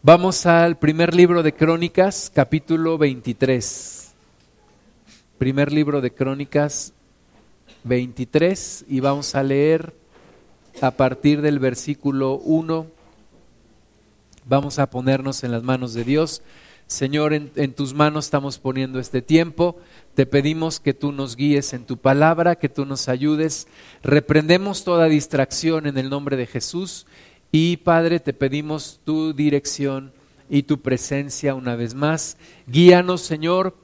Vamos al primer libro de Crónicas, capítulo 23. Primer libro de Crónicas 23 y vamos a leer a partir del versículo 1. Vamos a ponernos en las manos de Dios. Señor, en, en, tus manos estamos poniendo este tiempo. Te pedimos que tú nos guíes en tu palabra, que tú nos ayudes. Reprendemos toda distracción en el nombre de Jesús y Padre, te pedimos tu dirección y tu presencia una vez más. Guíanos, Señor.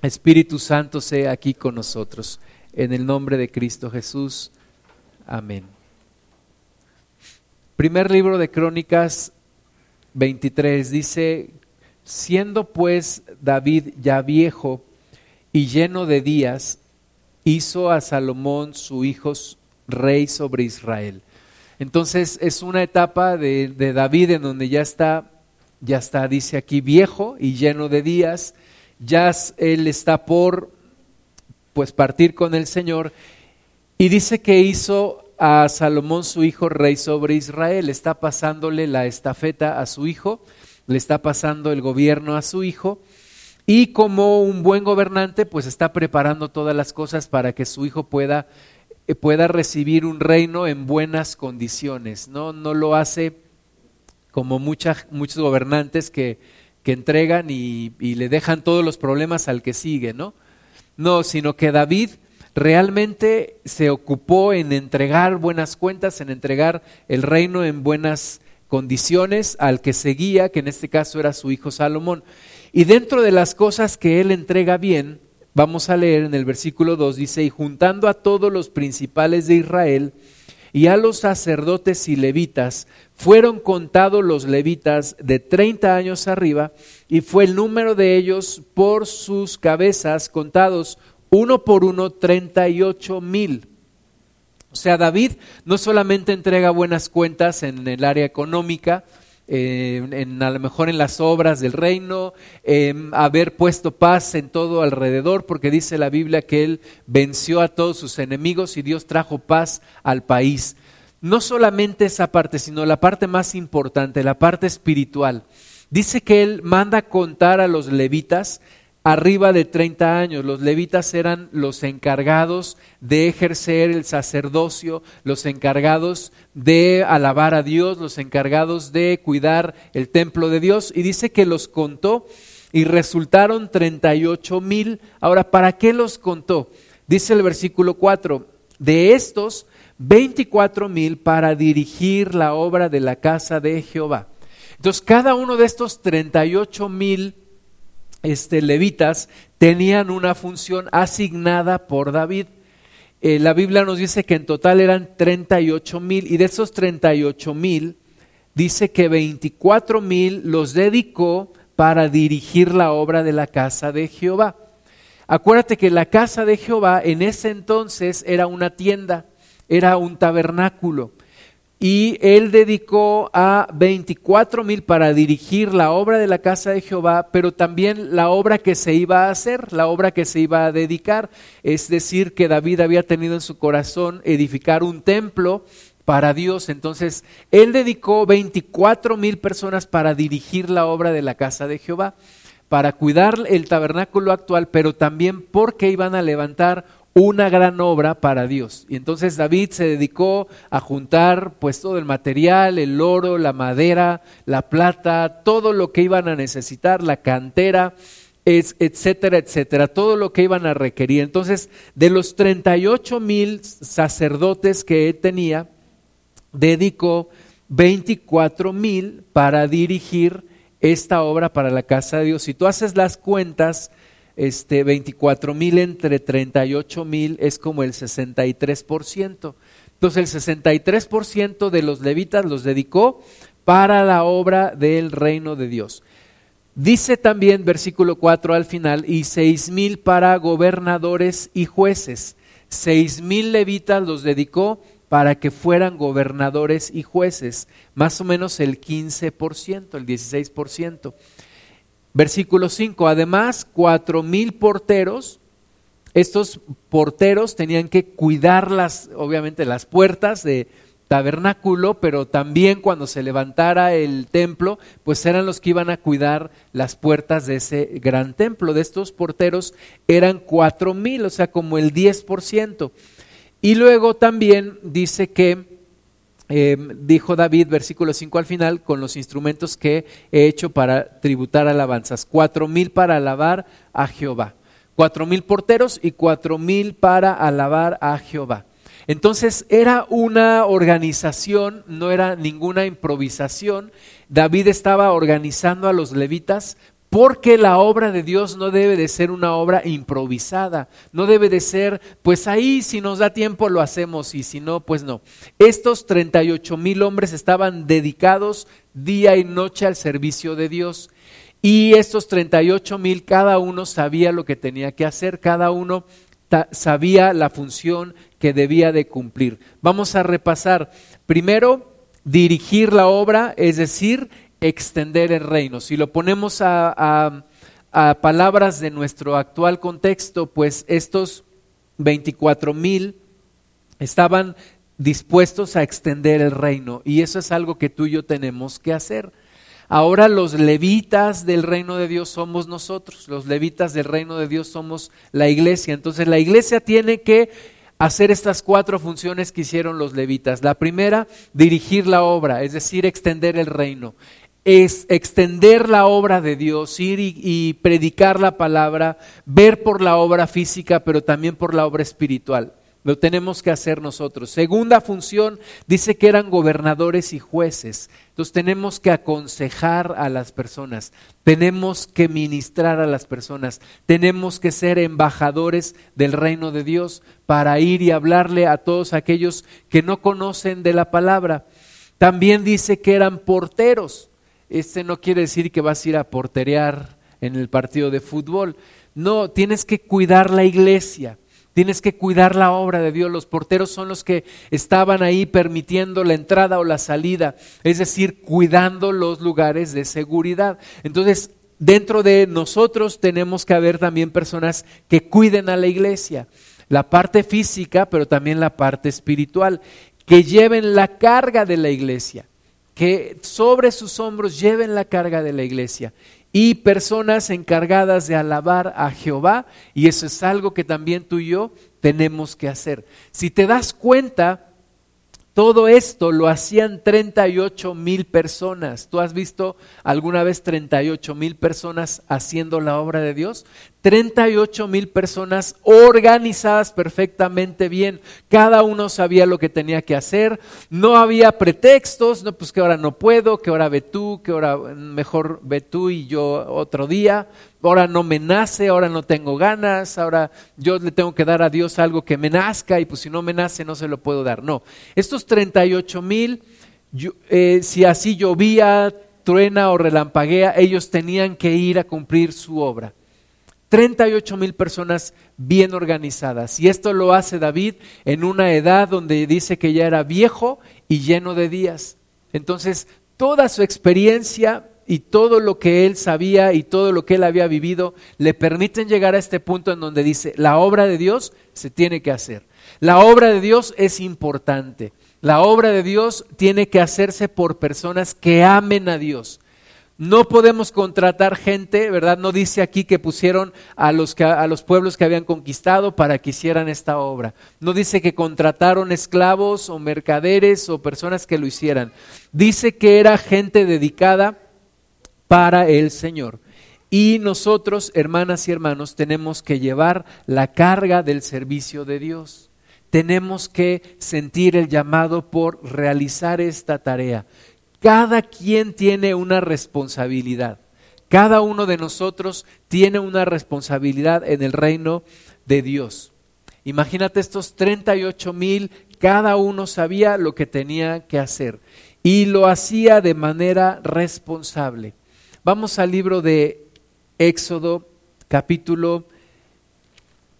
Espíritu Santo sea aquí con nosotros. En el nombre de Cristo Jesús. Amén. Primer libro de Crónicas 23 dice, siendo pues David ya viejo y lleno de días, hizo a Salomón su hijo rey sobre Israel entonces es una etapa de, David en donde ya está, ya está, dice aquí, viejo y lleno de días, ya él está por pues partir con el Señor. Y dice que hizo a Salomón su hijo rey sobre Israel, está pasándole la estafeta a su hijo, le está pasando el gobierno a su hijo. Y como un buen gobernante pues está preparando todas las cosas para que su hijo pueda pueda recibir un reino en buenas condiciones. No, no lo hace como muchos gobernantes que, que entregan y, y, le dejan todos los problemas al que sigue, ¿no? No, sino que David realmente se ocupó en entregar buenas cuentas, en entregar el reino en buenas condiciones al que seguía, que en este caso era su hijo Salomón. Y dentro de las cosas que él entrega bien, Vamos a leer en el versículo 2, dice, y juntando a todos los principales de Israel y a los sacerdotes y levitas, fueron contados los levitas de 30 años arriba, y fue el número de ellos por sus cabezas contados, uno por uno, 38 mil. O sea, David no solamente entrega buenas cuentas en el área económica, en, a lo mejor en las obras del reino, haber puesto paz en todo alrededor, porque dice la Biblia que Él venció a todos sus enemigos y Dios trajo paz al país. No solamente esa parte, sino la parte más importante, la parte espiritual. Dice que Él manda contar a los levitas arriba de 30 años. Los levitas eran los encargados de ejercer el sacerdocio, los encargados de alabar a Dios, los encargados de cuidar el templo de Dios. Y dice que los contó y resultaron 38 mil. Ahora, ¿para qué los contó? Dice el versículo 4, de estos 24 mil para dirigir la obra de la casa de Jehová. Entonces, cada uno de estos 38 mil este, levitas tenían una función asignada por David. Eh, la Biblia nos dice que en total eran 38 mil y de esos 38 mil dice que 24 mil los dedicó para dirigir la obra de la casa de Jehová. Acuérdate que la casa de Jehová en ese entonces era una tienda, era un tabernáculo y él dedicó a 24 mil para dirigir la obra de la casa de Jehová, pero también la obra que se iba a hacer, la obra que se iba a dedicar. Es decir, que David había tenido en su corazón edificar un templo para Dios. Entonces, él dedicó 24 mil personas para dirigir la obra de la casa de Jehová, para cuidar el tabernáculo actual, pero también porque iban a levantar una gran obra para Dios. Y entonces David se dedicó a juntar pues todo el material, el oro, la madera, la plata, todo lo que iban a necesitar, la cantera, etcétera, etcétera, todo lo que iban a requerir. Entonces, de los 38 mil sacerdotes que tenía, dedicó 24 mil para dirigir esta obra para la casa de Dios. Si tú haces las cuentas, este, 24 mil entre 38 mil es como el 63%. Entonces el 63% de los levitas los dedicó para la obra del reino de Dios. Dice también versículo 4 al final, y seis mil para gobernadores y jueces. Seis mil levitas los dedicó para que fueran gobernadores y jueces, más o menos el 15%, el 16%. Versículo 5, además, cuatro mil porteros, estos porteros tenían que cuidar las, obviamente, las puertas de tabernáculo, pero también cuando se levantara el templo, pues eran los que iban a cuidar las puertas de ese gran templo. De estos porteros eran cuatro mil, o sea, como el 10%. Y luego también dice que, em, dijo David, versículo 5 al final, con los instrumentos que he hecho para tributar alabanzas, cuatro mil para alabar a Jehová, cuatro mil porteros y cuatro mil para alabar a Jehová. Entonces era una organización, no era ninguna improvisación. David estaba organizando a los levitas porque la obra de Dios no debe de ser una obra improvisada, no debe de ser, pues ahí si nos da tiempo lo hacemos y si no, pues no. Estos 38 mil hombres estaban dedicados día y noche al servicio de Dios. Y estos 38 mil, cada uno sabía lo que tenía que hacer, cada uno sabía la función que debía de cumplir. Vamos a repasar. Primero, dirigir la obra, es decir, extender el reino. Si lo ponemos a, palabras de nuestro actual contexto, pues estos 24 mil estaban dispuestos a extender el reino y eso es algo que tú y yo tenemos que hacer. Ahora los levitas del reino de Dios somos nosotros, los levitas del reino de Dios somos la iglesia. Entonces la iglesia tiene que hacer estas cuatro funciones que hicieron los levitas. La primera, dirigir la obra, es decir, extender el reino. Es extender la obra de Dios, ir y, predicar la palabra, ver por la obra física, pero también por la obra espiritual. Lo tenemos que hacer nosotros. Segunda función, dice que eran gobernadores y jueces. Entonces tenemos que aconsejar a las personas, tenemos que ministrar a las personas, tenemos que ser embajadores del reino de Dios para ir y hablarle a todos aquellos que no conocen de la palabra. También dice que eran porteros. Este no quiere decir que vas a ir a porterear en el partido de fútbol. No, tienes que cuidar la iglesia Tienes que cuidar la obra de Dios. Los porteros son los que estaban ahí permitiendo la entrada o la salida, es decir, cuidando los lugares de seguridad. Entonces, dentro de nosotros tenemos que haber también personas que cuiden a la iglesia, la parte física, pero también la parte espiritual, que lleven la carga de la iglesia, que sobre sus hombros lleven la carga de la iglesia y personas encargadas de alabar a Jehová y eso es algo que también tú y yo tenemos que hacer. Si te das cuenta, todo esto lo hacían 38 mil personas. ¿Tú has visto alguna vez 38 mil personas haciendo la obra de Dios? 38 mil personas organizadas perfectamente bien. Cada uno sabía lo que tenía que hacer. No había pretextos, no, pues que ahora no puedo, que ahora ve tú, que ahora mejor ve tú y yo otro día. Ahora no me nace, ahora no tengo ganas, ahora yo le tengo que dar a Dios algo que me nazca y pues si no me nace no se lo puedo dar. No, estos 38 mil, eh, si así llovía, truena o relampaguea, ellos tenían que ir a cumplir su obra. 38 mil personas bien organizadas. Y esto lo hace David en una edad donde dice que ya era viejo y lleno de días. Entonces, toda su experiencia y todo lo que él sabía y todo lo que él había vivido le permiten llegar a este punto en donde dice, la obra de Dios se tiene que hacer. La obra de Dios es importante. La obra de Dios tiene que hacerse por personas que amen a Dios no podemos contratar gente, ¿verdad? No dice aquí que pusieron a los, a los pueblos que habían conquistado para que hicieran esta obra. No dice que contrataron esclavos o mercaderes o personas que lo hicieran. Dice que era gente dedicada para el Señor. Y nosotros, hermanas y hermanos, tenemos que llevar la carga del servicio de Dios. Tenemos que sentir el llamado por realizar esta tarea. Cada quien tiene una responsabilidad. Cada uno de nosotros tiene una responsabilidad en el reino de Dios. Imagínate estos 38 mil, cada uno sabía lo que tenía que hacer y lo hacía de manera responsable. Vamos al libro de Éxodo capítulo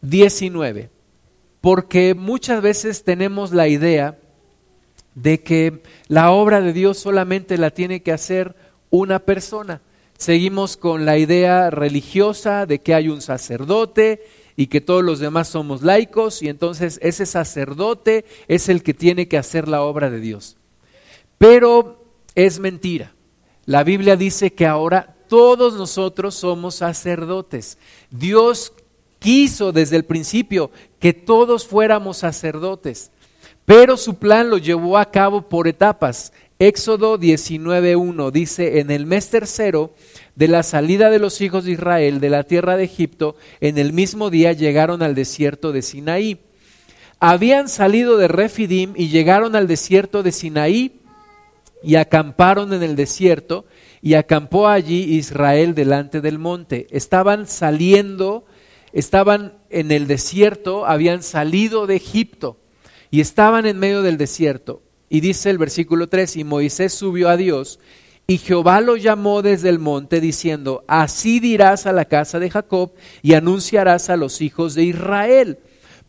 19, porque muchas veces tenemos la idea de que la obra de Dios solamente la tiene que hacer una persona. Seguimos con la idea religiosa de que hay un sacerdote y que todos los demás somos laicos y entonces ese sacerdote es el que tiene que hacer la obra de Dios. Pero es mentira. La Biblia dice que ahora todos nosotros somos sacerdotes. Dios quiso desde el principio que todos fuéramos sacerdotes, pero su plan lo llevó a cabo por etapas. Éxodo 19.1 dice, en el mes tercero de la salida de los hijos de Israel de la tierra de Egipto, en el mismo día llegaron al desierto de Sinaí. Habían salido de Refidim y llegaron al desierto de Sinaí y acamparon en el desierto y acampó allí Israel delante del monte. Estaban saliendo, estaban en el desierto, habían salido de Egipto y estaban en medio del desierto. Y dice el versículo 3, y Moisés subió a Dios, y Jehová lo llamó desde el monte, diciendo, así dirás a la casa de Jacob y anunciarás a los hijos de Israel.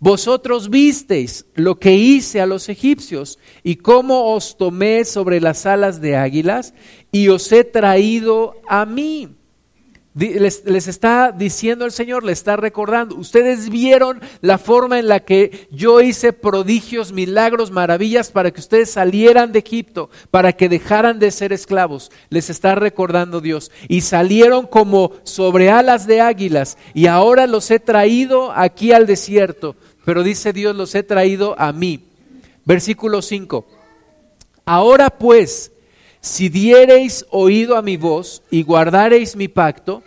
Vosotros visteis lo que hice a los egipcios y cómo os tomé sobre las alas de águilas y os he traído a mí. Les, está diciendo el Señor, le está recordando, ustedes vieron la forma en la que yo hice prodigios, milagros, maravillas para que ustedes salieran de Egipto, para que dejaran de ser esclavos. Les está recordando Dios. Y salieron como sobre alas de águilas y ahora los he traído aquí al desierto. Pero dice Dios, los he traído a mí. Versículo 5. Ahora pues, si diereis oído a mi voz y guardareis mi pacto,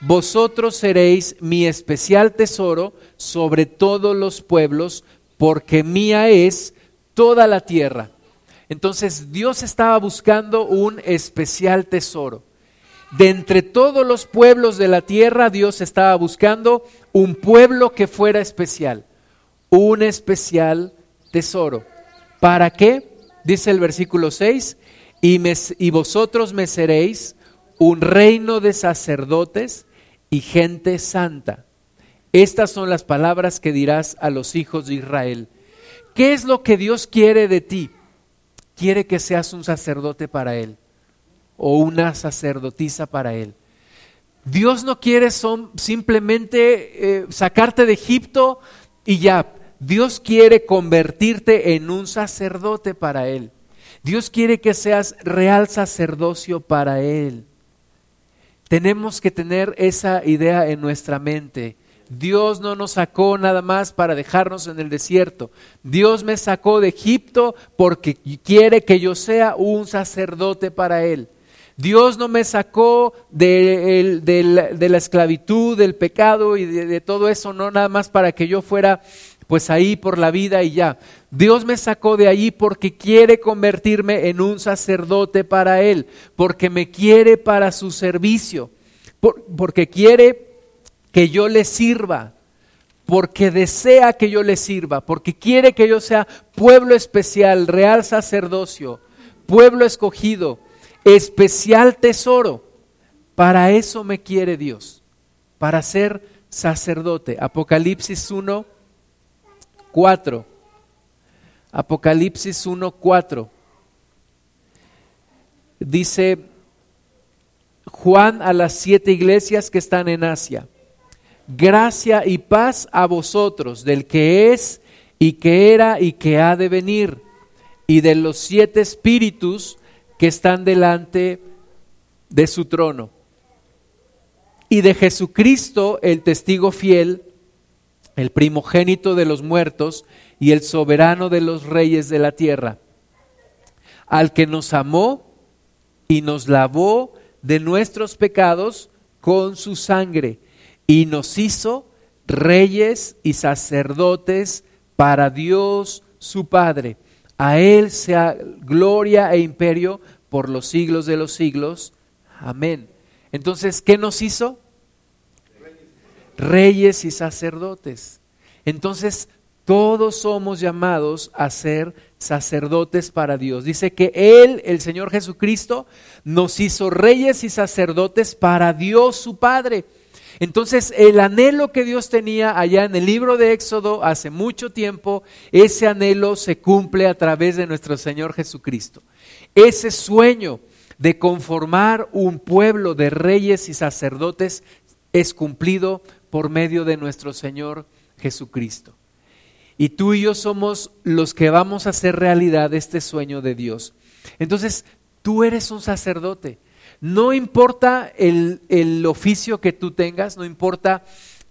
vosotros seréis mi especial tesoro sobre todos los pueblos, porque mía es toda la tierra. Entonces Dios estaba buscando un especial tesoro. De entre todos los pueblos de la tierra, Dios estaba buscando un pueblo que fuera especial, un especial tesoro. ¿Para qué? Dice el versículo 6, y, vosotros me seréis un reino de sacerdotes y gente santa. Estas son las palabras que dirás a los hijos de Israel. ¿Qué es lo que Dios quiere de ti? Quiere que seas un sacerdote para Él o una sacerdotisa para Él. Dios no quiere simplemente eh, sacarte de Egipto y ya. Dios quiere convertirte en un sacerdote para Él. Dios quiere que seas real sacerdocio para Él. Tenemos que tener esa idea en nuestra mente. Dios no nos sacó nada más para dejarnos en el desierto. Dios me sacó de Egipto porque quiere que yo sea un sacerdote para Él. Dios no me sacó de, la esclavitud, del pecado y de, todo eso, no nada más para que yo fuera pues ahí por la vida y ya. Dios me sacó de allí porque quiere convertirme en un sacerdote para Él, porque me quiere para su servicio, porque quiere que yo le sirva, porque desea que yo le sirva, porque quiere que yo sea pueblo especial, real sacerdocio, pueblo escogido, especial tesoro. Para eso me quiere Dios, para ser sacerdote. Apocalipsis 1 4. Apocalipsis 1, 4. Dice Juan a las siete iglesias que están en Asia. Gracia y paz a vosotros, del que es y que era y que ha de venir, y de los siete espíritus que están delante de su trono, y de Jesucristo, el testigo fiel, el primogénito de los muertos y el soberano de los reyes de la tierra, al que nos amó y nos lavó de nuestros pecados con su sangre y nos hizo reyes y sacerdotes para Dios su Padre. A Él sea gloria e imperio por los siglos de los siglos. Amén. Entonces, ¿qué nos hizo? Reyes y sacerdotes. Entonces, todos somos llamados a ser sacerdotes para Dios. Dice que Él, el Señor Jesucristo, nos hizo reyes y sacerdotes para Dios su Padre. Entonces, el anhelo que Dios tenía allá en el libro de Éxodo hace mucho tiempo, ese anhelo se cumple a través de nuestro Señor Jesucristo. Ese sueño de conformar un pueblo de reyes y sacerdotes es cumplido por medio de nuestro Señor Jesucristo. Y tú y yo somos los que vamos a hacer realidad este sueño de Dios. Entonces, tú eres un sacerdote. No importa el, el oficio que tú tengas, no importa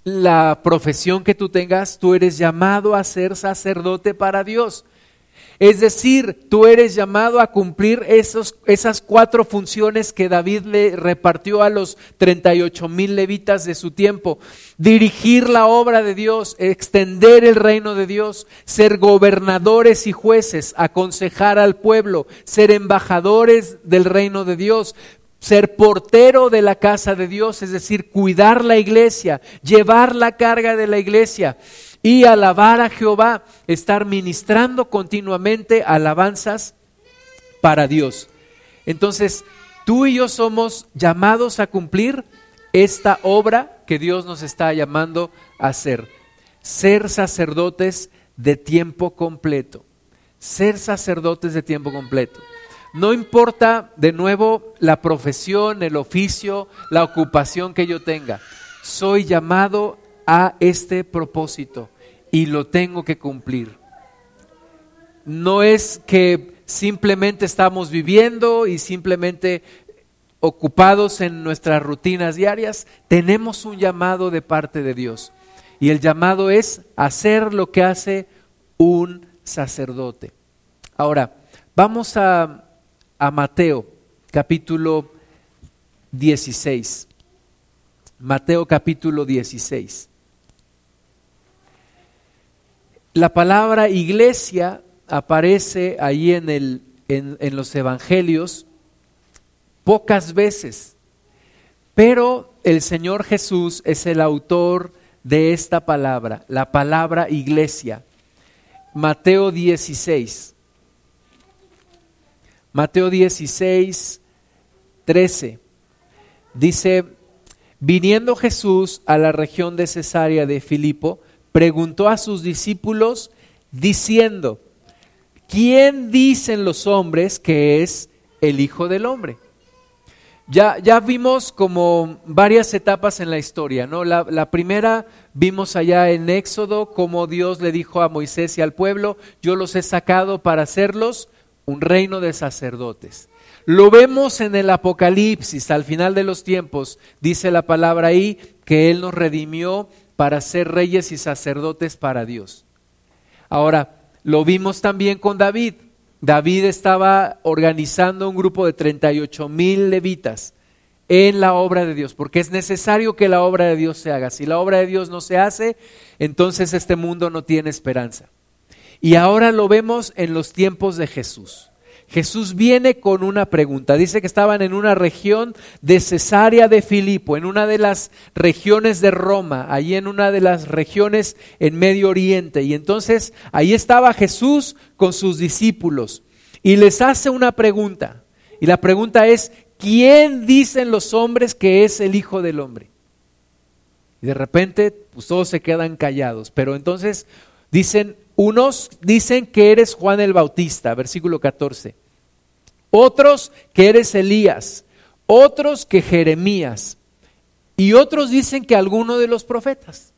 la profesión que tú tengas, tú eres llamado a ser sacerdote para Dios. Es decir, tú eres llamado a cumplir esos, esas cuatro funciones que David le repartió a los 38 mil levitas de su tiempo. Dirigir la obra de Dios, extender el reino de Dios, ser gobernadores y jueces, aconsejar al pueblo, ser embajadores del reino de Dios, ser portero de la casa de Dios, es decir, cuidar la iglesia, llevar la carga de la iglesia y alabar a Jehová, estar ministrando continuamente alabanzas para Dios. Entonces, tú y yo somos llamados a cumplir esta obra que Dios nos está llamando a hacer. Ser sacerdotes de tiempo completo. Ser sacerdotes de tiempo completo. No importa de nuevo la profesión, el oficio, la ocupación que yo tenga. Soy llamado a este propósito y lo tengo que cumplir. No es que simplemente estamos viviendo y simplemente ocupados en nuestras rutinas diarias, tenemos un llamado de parte de Dios. Y el llamado es hacer lo que hace un sacerdote. Ahora, vamos a a Mateo capítulo 16. Mateo capítulo 16. La palabra iglesia aparece ahí en, el, en, en los evangelios pocas veces, pero el Señor Jesús es el autor de esta palabra, la palabra iglesia. Mateo 16. Mateo 16, 13. Dice, viniendo Jesús a la región de Cesarea de Filipo, preguntó a sus discípulos diciendo, ¿quién dicen los hombres que es el Hijo del Hombre? Ya, ya vimos como varias etapas en la historia, ¿no? La, la primera vimos allá en Éxodo como Dios le dijo a Moisés y al pueblo, yo los he sacado para hacerlos un reino de sacerdotes. Lo vemos en el Apocalipsis, al final de los tiempos, dice la palabra ahí, que Él nos redimió para ser reyes y sacerdotes para Dios. Ahora, lo vimos también con David. David estaba organizando un grupo de 38 mil levitas en la obra de Dios, porque es necesario que la obra de Dios se haga. Si la obra de Dios no se hace, entonces este mundo no tiene esperanza. Y ahora lo vemos en los tiempos de Jesús. Jesús viene con una pregunta. Dice que estaban en una región de Cesarea de Filipo, en una de las regiones de Roma, allí en una de las regiones en Medio Oriente. Y entonces ahí estaba Jesús con sus discípulos y les hace una pregunta. Y la pregunta es, ¿quién dicen los hombres que es el Hijo del Hombre? Y de repente, pues todos se quedan callados. Pero entonces dicen, unos dicen que eres Juan el Bautista, versículo 14. Otros que eres Elías. Otros que Jeremías. Y otros dicen que alguno de los profetas.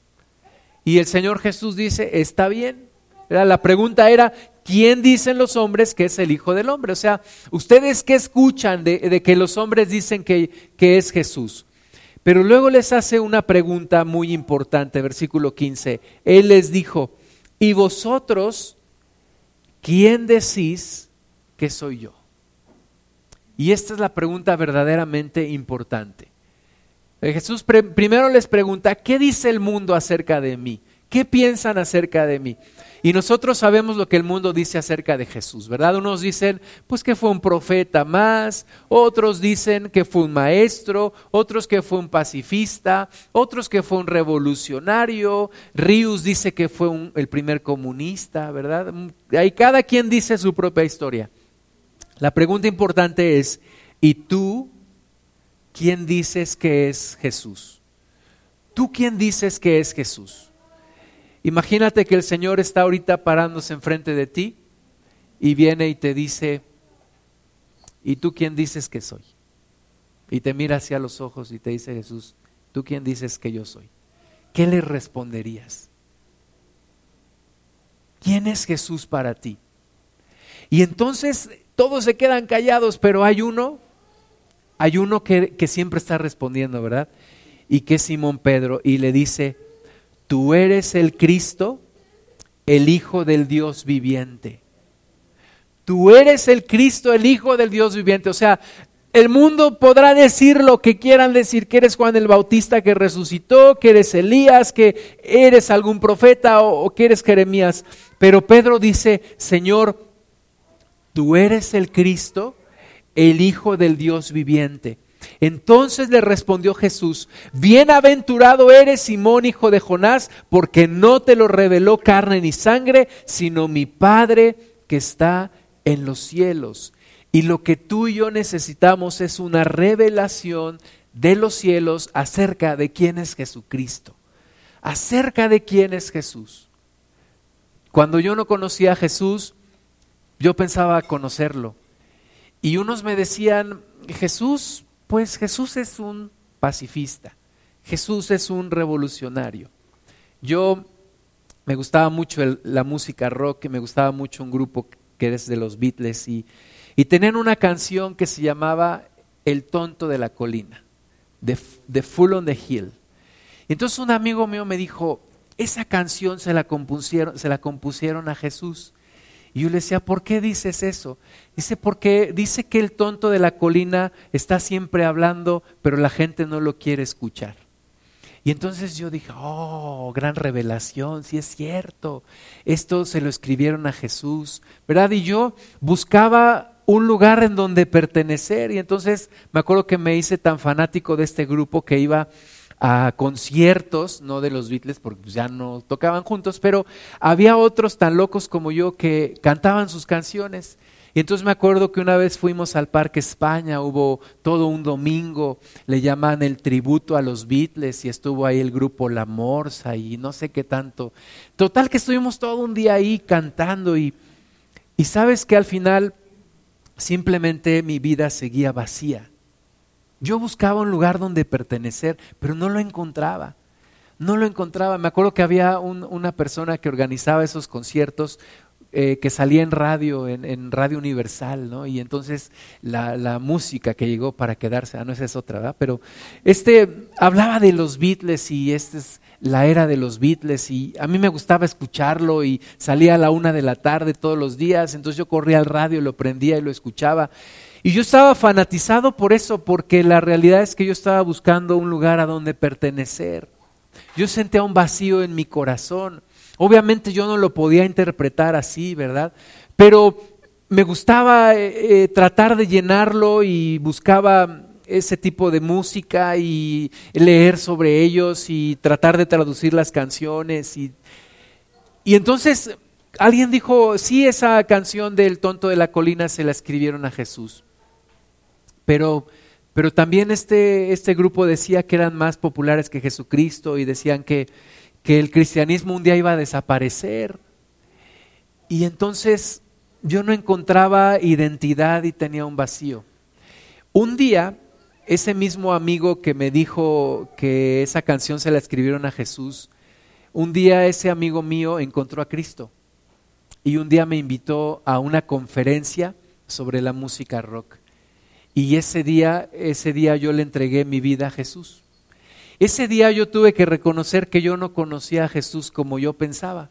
Y el Señor Jesús dice, está bien. La pregunta era, ¿quién dicen los hombres que es el Hijo del Hombre? O sea, ¿ustedes qué escuchan de, que los hombres dicen que, que es Jesús? Pero luego les hace una pregunta muy importante, versículo 15. Él les dijo, ¿Y vosotros quién decís que soy yo? Y esta es la pregunta verdaderamente importante. Eh, Jesús primero les pregunta, ¿qué dice el mundo acerca de mí? ¿Qué piensan acerca de mí? Y nosotros sabemos lo que el mundo dice acerca de Jesús, ¿verdad? Unos dicen, pues que fue un profeta más, otros dicen que fue un maestro, otros que fue un pacifista, otros que fue un revolucionario, Rius dice que fue el primer comunista, ¿verdad? Ahí cada quien dice su propia historia. La pregunta importante es, ¿y tú quién dices que es Jesús? ¿Tú quién dices que es Jesús? Imagínate que el Señor está ahorita parándose enfrente de ti y viene y te dice, ¿y tú quién dices que soy? Y te mira hacia los ojos y te dice Jesús, ¿tú quién dices que yo soy? ¿qué le responderías? ¿Quién es Jesús para ti? Y entonces todos se quedan callados, pero hay uno, hay uno que, siempre está respondiendo, ¿verdad? Y que es Simón Pedro, y le dice, tú eres el Cristo, el Hijo del Dios viviente. Tú eres el Cristo, el Hijo del Dios viviente. O sea, el mundo podrá decir lo que quieran decir, que eres Juan el Bautista que resucitó, que eres Elías, que eres algún profeta o, que eres Jeremías. Pero Pedro dice, Señor, tú eres el Cristo, el Hijo del Dios viviente. Entonces le respondió Jesús, bienaventurado eres Simón, hijo de Jonás, porque no te lo reveló carne ni sangre, sino mi Padre que está en los cielos. Y lo que tú y yo necesitamos es una revelación de los cielos acerca de quién es Jesucristo, acerca de quién es Jesús. Cuando yo no conocía a Jesús, yo pensaba conocerlo. Y unos me decían, Jesús, pues Jesús es un pacifista, Jesús es un revolucionario. Yo me gustaba mucho la música rock, me gustaba mucho un grupo que es de los Beatles y y tenían una canción que se llamaba El tonto de la colina, de, de Full on the Hill. Entonces un amigo mío me dijo, esa canción se la, compusieron, se la compusieron a Jesús. Y yo le decía, ¿por qué dices eso? Dice, porque dice que el tonto de la colina está siempre hablando, pero la gente no lo quiere escuchar. Y entonces yo dije, oh, gran revelación, si es cierto. Esto se lo escribieron a Jesús, ¿verdad? Y yo buscaba un lugar en donde pertenecer. Y entonces me acuerdo que me hice tan fanático de este grupo que iba a conciertos, no de los Beatles, porque ya no tocaban juntos, pero había otros tan locos como yo que cantaban sus canciones. Y entonces me acuerdo que una vez fuimos al Parque España, hubo todo un domingo, le llaman el tributo a los Beatles y estuvo ahí el grupo La Morsa y no sé qué tanto. Total que estuvimos todo un día ahí cantando y, y sabes que al final simplemente mi vida seguía vacía. Yo buscaba un lugar donde pertenecer, pero no lo encontraba. No lo encontraba. Me acuerdo que había una persona que organizaba esos conciertos eh, que salía en radio, en, Radio Universal, ¿no? Y entonces la, música que llegó para quedarse, ah, no, esa es otra, ¿verdad? Pero este hablaba de los Beatles y este es la era de los Beatles y a mí me gustaba escucharlo y salía a la una de la tarde todos los días, entonces yo corría al radio, lo prendía y lo escuchaba. Y yo estaba fanatizado por eso, porque la realidad es que yo estaba buscando un lugar a donde pertenecer. Yo sentía un vacío en mi corazón. Obviamente yo no lo podía interpretar así, ¿verdad? Pero me gustaba eh, eh, tratar de llenarlo y buscaba ese tipo de música y leer sobre ellos y tratar de traducir las canciones. Y, y entonces alguien dijo, sí, esa canción del tonto de la colina se la escribieron a Jesús. Pero, pero también este, este grupo decía que eran más populares que Jesucristo y decían que, que el cristianismo un día iba a desaparecer. Y entonces yo no encontraba identidad y tenía un vacío. Un día ese mismo amigo que me dijo que esa canción se la escribieron a Jesús, un día ese amigo mío encontró a Cristo y un día me invitó a una conferencia sobre la música rock. Y ese día, ese día yo le entregué mi vida a Jesús. Ese día yo tuve que reconocer que yo no conocía a Jesús como yo pensaba.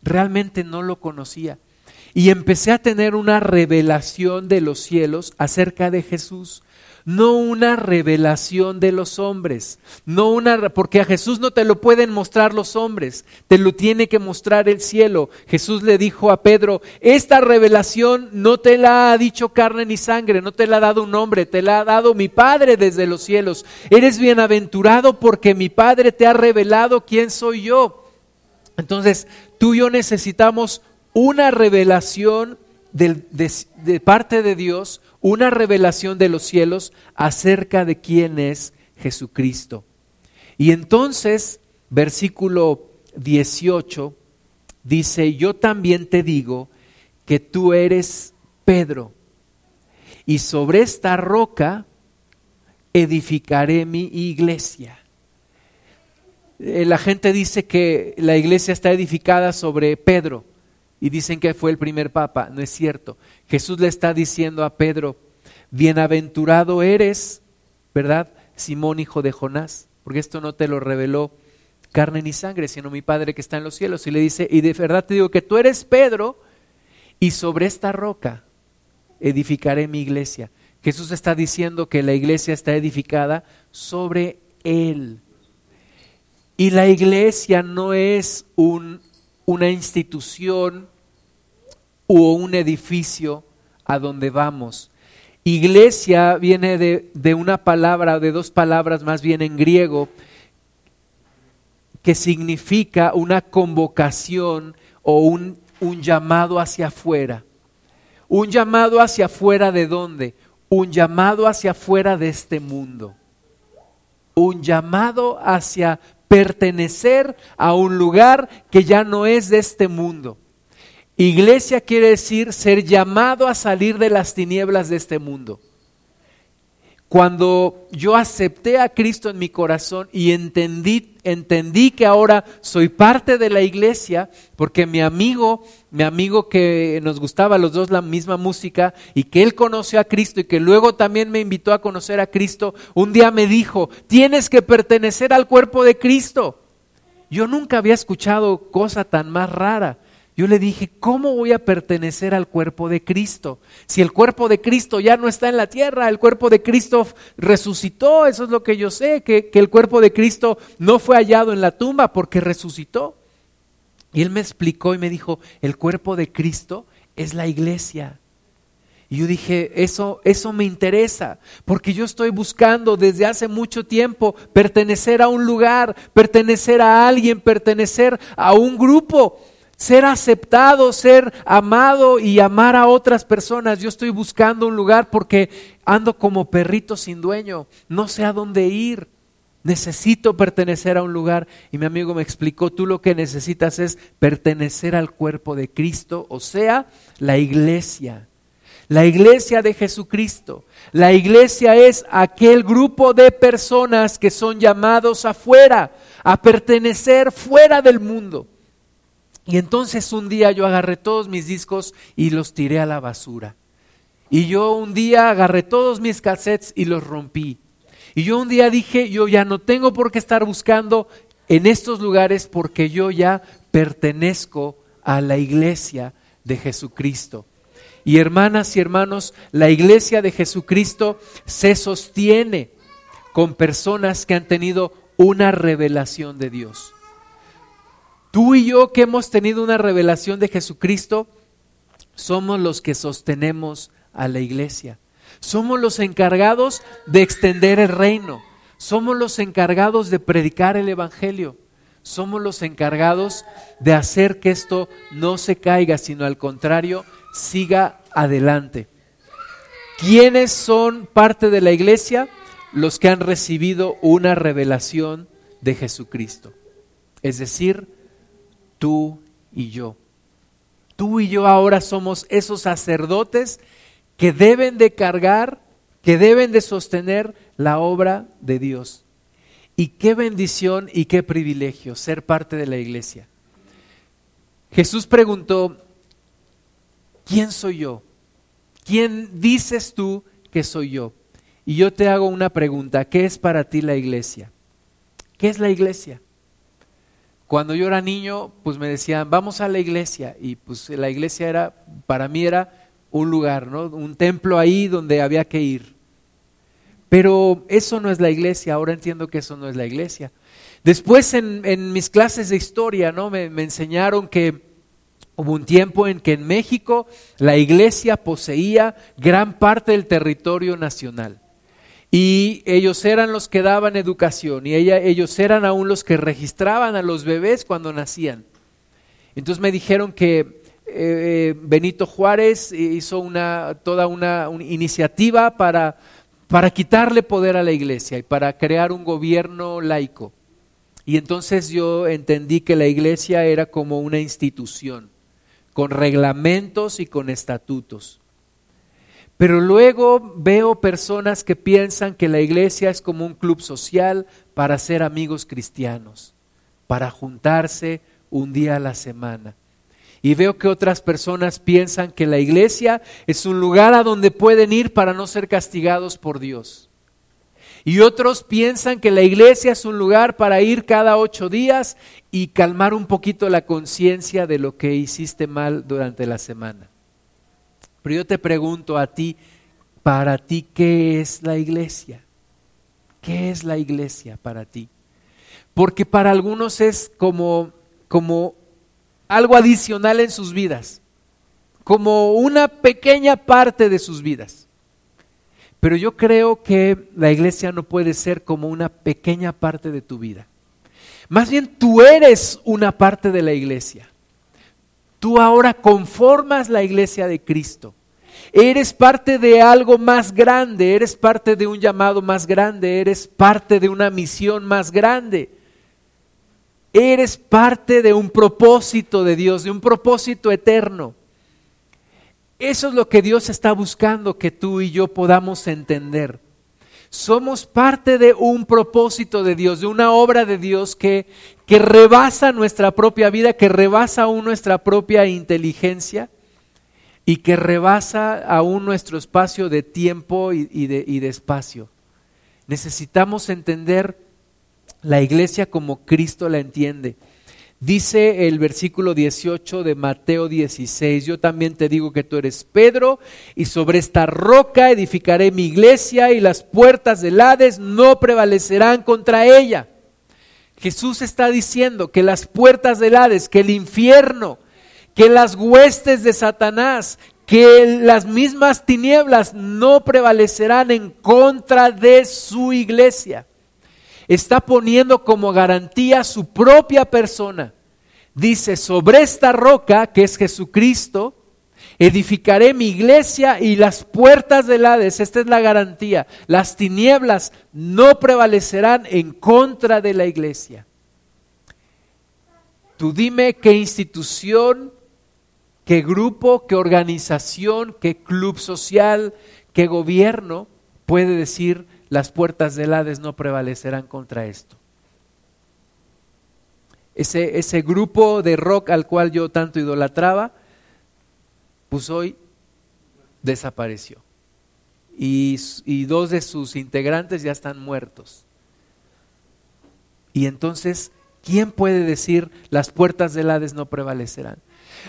Realmente no lo conocía. Y empecé a tener una revelación de los cielos acerca de Jesús no una revelación de los hombres, no una porque a Jesús no te lo pueden mostrar los hombres, te lo tiene que mostrar el cielo. Jesús le dijo a Pedro, esta revelación no te la ha dicho carne ni sangre, no te la ha dado un hombre, te la ha dado mi Padre desde los cielos. Eres bienaventurado porque mi Padre te ha revelado quién soy yo. Entonces, tú y yo necesitamos una revelación de, parte de Dios una revelación de los cielos acerca de quién es Jesucristo. Y entonces, versículo 18 dice, yo también te digo que tú eres Pedro, y sobre esta roca edificaré mi iglesia. eh, la gente dice que la iglesia está edificada sobre Pedro y dicen que fue el primer papa. No es cierto. Jesús le está diciendo a Pedro, bienaventurado eres, ¿verdad? Simón, hijo de Jonás, porque esto no te lo reveló carne ni sangre, sino mi Padre que está en los cielos. Y le dice, y de verdad te digo que tú eres Pedro, y sobre esta roca edificaré mi iglesia. Jesús está diciendo que la iglesia está edificada sobre él. Y la iglesia no es un, una institución o un edificio a donde vamos. Iglesia viene de, de una palabra de dos palabras más bien en griego que significa una convocación o un, un llamado hacia afuera. ¿Un llamado hacia afuera de dónde? Un llamado hacia afuera de este mundo. Un llamado hacia pertenecer a un lugar que ya no es de este mundo. Iglesia quiere decir ser llamado a salir de las tinieblas de este mundo. Cuando yo acepté a Cristo en mi corazón y entendí, entendí que ahora soy parte de la iglesia, porque mi amigo, mi amigo que nos gustaba los dos la misma música y que él conoció a Cristo y que luego también me invitó a conocer a Cristo, un día me dijo, tienes que pertenecer al cuerpo de Cristo. Yo nunca había escuchado cosa tan más rara. Yo le dije, ¿cómo voy a pertenecer al cuerpo de Cristo? Si el cuerpo de Cristo ya no está en la tierra, el cuerpo de Cristo resucitó, eso es lo que yo sé, que, que el cuerpo de Cristo no fue hallado en la tumba porque resucitó. Y él me explicó y me dijo, el cuerpo de Cristo es la iglesia. Y yo dije, eso, eso me interesa, porque yo estoy buscando desde hace mucho tiempo pertenecer a un lugar, pertenecer a alguien, pertenecer a un grupo ser aceptado, ser amado y amar a otras personas. Yo estoy buscando un lugar porque ando como perrito sin dueño, no sé a dónde ir. Necesito pertenecer a un lugar y mi amigo me explicó, tú lo que necesitas es pertenecer al cuerpo de Cristo, o sea, la iglesia. La iglesia de Jesucristo. La iglesia es aquel grupo de personas que son llamados afuera, a pertenecer fuera del mundo. Y entonces un día yo agarré todos mis discos y los tiré a la basura. Y yo un día agarré todos mis cassettes y los rompí. Y yo un día dije, yo ya no tengo por qué estar buscando en estos lugares porque yo ya pertenezco a la iglesia de Jesucristo. Y hermanas y hermanos, la iglesia de Jesucristo se sostiene con personas que han tenido una revelación de Dios. Tú y yo que hemos tenido una revelación de Jesucristo, somos los que sostenemos a la iglesia. Somos los encargados de extender el reino. Somos los encargados de predicar el Evangelio. Somos los encargados de hacer que esto no se caiga, sino al contrario, siga adelante. ¿Quiénes son parte de la iglesia? Los que han recibido una revelación de Jesucristo. Es decir, tú y yo. Tú y yo ahora somos esos sacerdotes que deben de cargar, que deben de sostener la obra de Dios. Y qué bendición y qué privilegio ser parte de la iglesia. Jesús preguntó, ¿quién soy yo? ¿Quién dices tú que soy yo? Y yo te hago una pregunta, ¿qué es para ti la iglesia? ¿Qué es la iglesia? Cuando yo era niño, pues me decían, vamos a la iglesia. Y pues la iglesia era, para mí era un lugar, ¿no? Un templo ahí donde había que ir. Pero eso no es la iglesia, ahora entiendo que eso no es la iglesia. Después en, mis clases de historia, ¿no? Me, me enseñaron que hubo un tiempo en que en México la iglesia poseía gran parte del territorio nacional. Y ellos eran los que daban educación y ellos eran aún los que registraban a los bebés cuando nacían. Entonces me dijeron que eh, Benito Juárez hizo una, toda una, iniciativa para quitarle poder a la iglesia y para crear un gobierno laico. Y entonces yo entendí que la iglesia era como una institución, con reglamentos y con estatutos. Pero luego veo personas que piensan que la iglesia es como un club social para ser amigos cristianos. para juntarse un día a la semana. Y veo que otras personas piensan que la iglesia es un lugar a donde pueden ir para no ser castigados por Dios. Y otros piensan que la iglesia es un lugar para ir cada ocho días y calmar un poquito la conciencia de lo que hiciste mal durante la semana. Pero yo te pregunto a ti, para ti, ¿qué es la iglesia? ¿Qué es la iglesia para ti? Porque para algunos es como, como algo adicional en sus vidas, como una pequeña parte de sus vidas. Pero yo creo que la iglesia no puede ser como una pequeña parte de tu vida. Más bien tú eres una parte de la iglesia. Tú ahora conformas la iglesia de Cristo. Eres parte de algo más grande, eres parte de un llamado más grande, eres parte de una misión más grande. Eres parte de un propósito de Dios, de un propósito eterno. Eso es lo que Dios está buscando que tú y yo podamos entender. Somos parte de un propósito de Dios, de una obra de Dios que, que rebasa nuestra propia vida, que rebasa aún nuestra propia inteligencia y que rebasa aún nuestro espacio de tiempo y, de, de espacio. Necesitamos entender la iglesia como Cristo la entiende. Dice el versículo 18 de Mateo 16, yo también te digo que tú eres Pedro y sobre esta roca edificaré mi iglesia y las puertas del Hades no prevalecerán contra ella. Jesús está diciendo que las puertas del Hades, que el infierno, que las huestes de Satanás, que las mismas tinieblas no prevalecerán en contra de su iglesia está poniendo como garantía su propia persona. Dice, sobre esta roca, que es Jesucristo, edificaré mi iglesia y las puertas del Hades, esta es la garantía, las tinieblas no prevalecerán en contra de la iglesia. Tú dime qué institución, qué grupo, qué organización, qué club social, qué gobierno puede decir las puertas del Hades no prevalecerán contra esto. Ese, ese grupo de rock al cual yo tanto idolatraba, pues hoy desapareció. Y, y, dos de sus integrantes ya están muertos. Y entonces, ¿quién puede decir las puertas del Hades no prevalecerán?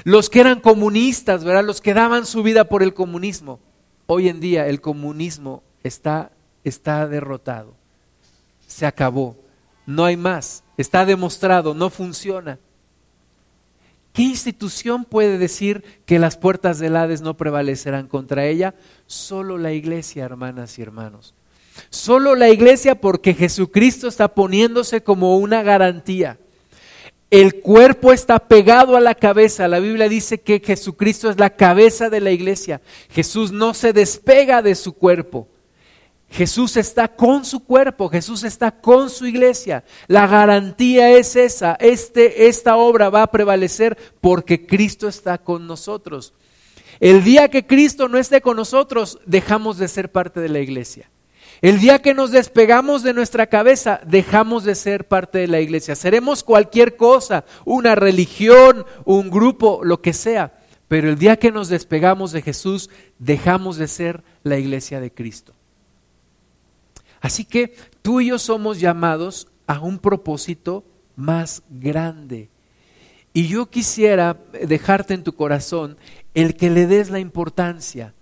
Los que eran comunistas, ¿verdad? Los que daban su vida por el comunismo. Hoy en día el comunismo está está derrotado. Se acabó. No hay más. Está demostrado, no funciona. ¿Qué institución puede decir que las puertas del Hades no prevalecerán contra ella? Solo la iglesia, hermanas y hermanos. Solo la iglesia porque Jesucristo está poniéndose como una garantía. El cuerpo está pegado a la cabeza. La Biblia dice que Jesucristo es la cabeza de la iglesia. Jesús no se despega de su cuerpo. Jesús está con su cuerpo, Jesús está con su iglesia. La garantía es esa, este, esta obra va a prevalecer porque Cristo está con nosotros. El día que Cristo no esté con nosotros, dejamos de ser parte de la iglesia. El día que nos despegamos de nuestra cabeza, dejamos de ser parte de la iglesia. Seremos cualquier cosa, una religión, un grupo, lo que sea. Pero el día que nos despegamos de Jesús, dejamos de ser la iglesia de Cristo. Así que tú y yo somos llamados a un propósito más grande. Y yo quisiera dejarte en tu corazón el que le des la importancia,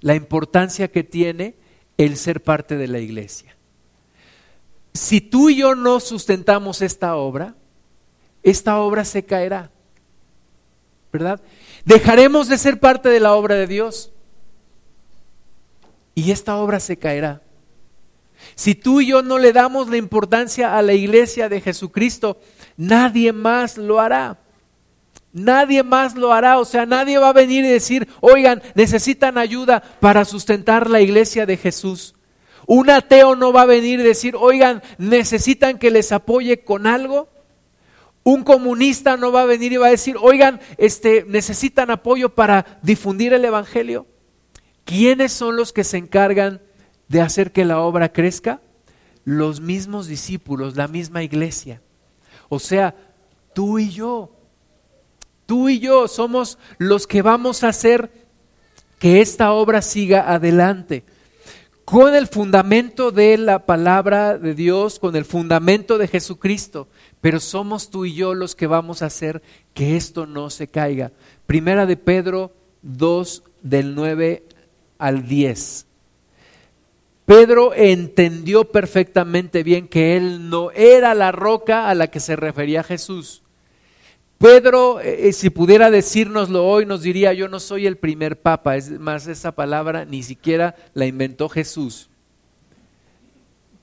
la importancia que tiene el ser parte de la iglesia. Si tú y yo no sustentamos esta obra, esta obra se caerá. ¿Verdad? Dejaremos de ser parte de la obra de Dios y esta obra se caerá. Si tú y yo no le damos la importancia a la iglesia de Jesucristo, nadie más lo hará. Nadie más lo hará, o sea, nadie va a venir y decir, oigan, necesitan ayuda para sustentar la iglesia de Jesús. Un ateo no va a venir y decir, oigan, necesitan que les apoye con algo. Un comunista no va a venir y va a decir, oigan, este, necesitan apoyo para difundir el Evangelio. ¿Quiénes son los que se encargan de hacer que la obra crezca? Los mismos discípulos, la misma iglesia. O sea, Tú y yo. Tú y yo somos los que vamos a hacer que esta obra siga adelante. Con el fundamento de la palabra de Dios, con el fundamento de Jesucristo. Pero somos tú y yo los que vamos a hacer que esto no se caiga. Primera de Pedro 2 del 9 al 10. Pedro entendió perfectamente bien que él no era la roca a la que se refería Jesús. Pedro, eh, eh, si pudiera decírnoslo hoy, nos diría, yo no soy el primer papa, es más, esa palabra ni siquiera la inventó Jesús.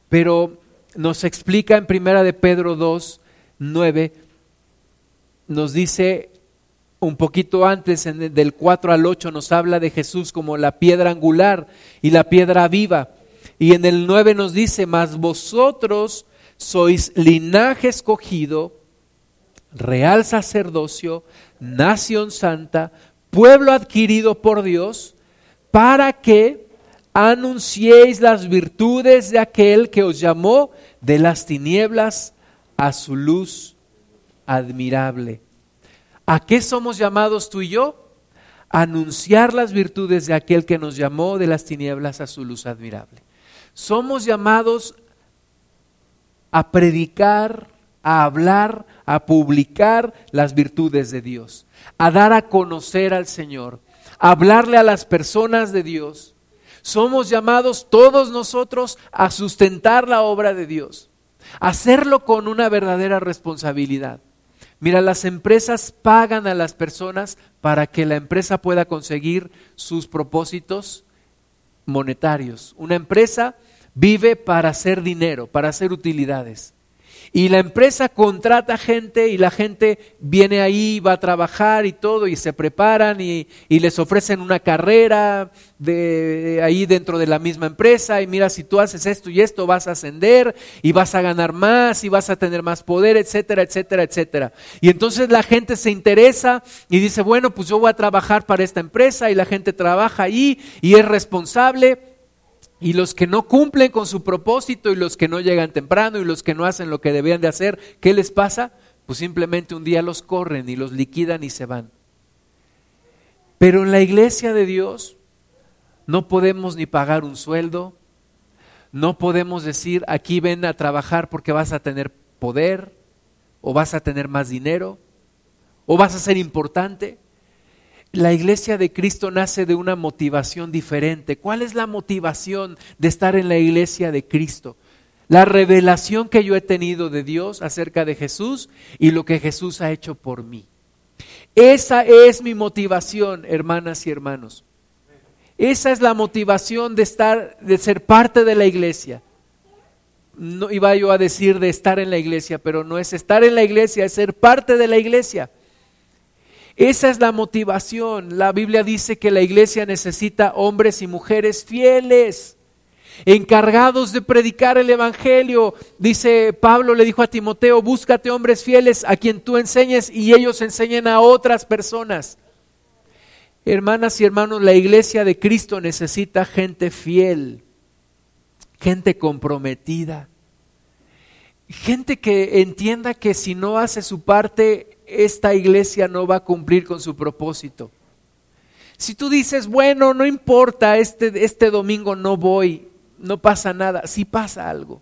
Pero nos explica en primera de Pedro 2, 9, nos dice un poquito antes, en, del 4 al 8, nos habla de Jesús como la piedra angular y la piedra viva. Y en el 9 nos dice, mas vosotros sois linaje escogido, real sacerdocio, nación santa, pueblo adquirido por Dios, para que anunciéis las virtudes de aquel que os llamó de las tinieblas a su luz admirable. ¿A qué somos llamados tú y yo? anunciar las virtudes de aquel que nos llamó de las tinieblas a su luz admirable. Somos llamados a predicar, a hablar, a publicar las virtudes de Dios, a dar a conocer al Señor, a hablarle a las personas de Dios. Somos llamados todos nosotros a sustentar la obra de Dios, a hacerlo con una verdadera responsabilidad. Mira, las empresas pagan a las personas para que la empresa pueda conseguir sus propósitos monetarios. Una empresa vive para hacer dinero, para hacer utilidades. Y la empresa contrata gente y la gente viene ahí, va a trabajar y todo, y se preparan y, les ofrecen una carrera de, ahí dentro de la misma empresa. Y mira, si tú haces esto y esto, vas a ascender y vas a ganar más y vas a tener más poder, etcétera, etcétera, etcétera. Y entonces la gente se interesa y dice, bueno, pues yo voy a trabajar para esta empresa y la gente trabaja ahí y es responsable y los que no cumplen con su propósito y los que no llegan temprano y los que no hacen lo que debían de hacer, ¿qué les pasa? Pues simplemente un día los corren y los liquidan y se van. Pero en la iglesia de Dios no podemos ni pagar un sueldo, no podemos decir aquí ven a trabajar porque vas a tener poder o vas a tener más dinero o vas a ser importante. La iglesia de Cristo nace de una motivación diferente. ¿Cuál es la motivación de estar en la iglesia de Cristo? La revelación que yo he tenido de Dios acerca de Jesús y lo que Jesús ha hecho por mí. Esa es mi motivación, hermanas y hermanos. Esa es la motivación de estar, de ser parte de la iglesia. No iba yo a decir de estar en la iglesia, pero no es estar en la iglesia, es ser parte de la iglesia. Esa es la motivación. La Biblia dice que la iglesia necesita hombres y mujeres fieles, encargados de predicar el Evangelio. Dice Pablo, le dijo a Timoteo, búscate hombres fieles a quien tú enseñes y ellos enseñen a otras personas. Hermanas y hermanos, la iglesia de Cristo necesita gente fiel, gente comprometida, gente que entienda que si no hace su parte, esta iglesia no va a cumplir con su propósito. Si tú dices, bueno, no importa, este, este domingo no voy, no pasa nada, sí pasa algo.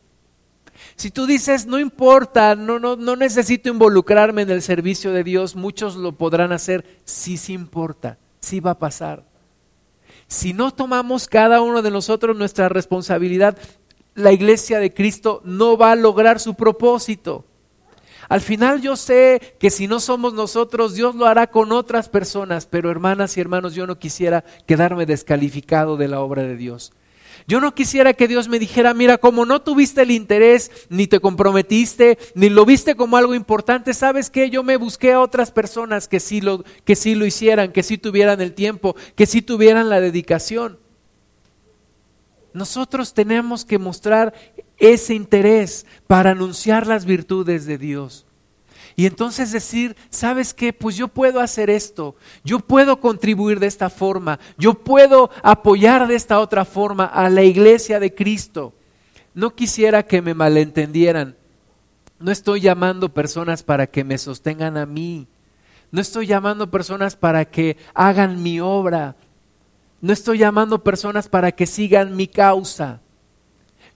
Si tú dices, no importa, no, no, no necesito involucrarme en el servicio de Dios, muchos lo podrán hacer, sí, sí importa, sí va a pasar. Si no tomamos cada uno de nosotros nuestra responsabilidad, la iglesia de Cristo no va a lograr su propósito. Al final yo sé que si no somos nosotros, Dios lo hará con otras personas, pero hermanas y hermanos, yo no quisiera quedarme descalificado de la obra de Dios. Yo no quisiera que Dios me dijera, mira, como no tuviste el interés, ni te comprometiste, ni lo viste como algo importante, ¿sabes qué? Yo me busqué a otras personas que sí lo, que sí lo hicieran, que sí tuvieran el tiempo, que sí tuvieran la dedicación. Nosotros tenemos que mostrar ese interés para anunciar las virtudes de Dios. Y entonces decir, ¿sabes qué? Pues yo puedo hacer esto, yo puedo contribuir de esta forma, yo puedo apoyar de esta otra forma a la iglesia de Cristo. No quisiera que me malentendieran. No estoy llamando personas para que me sostengan a mí. No estoy llamando personas para que hagan mi obra. No estoy llamando personas para que sigan mi causa.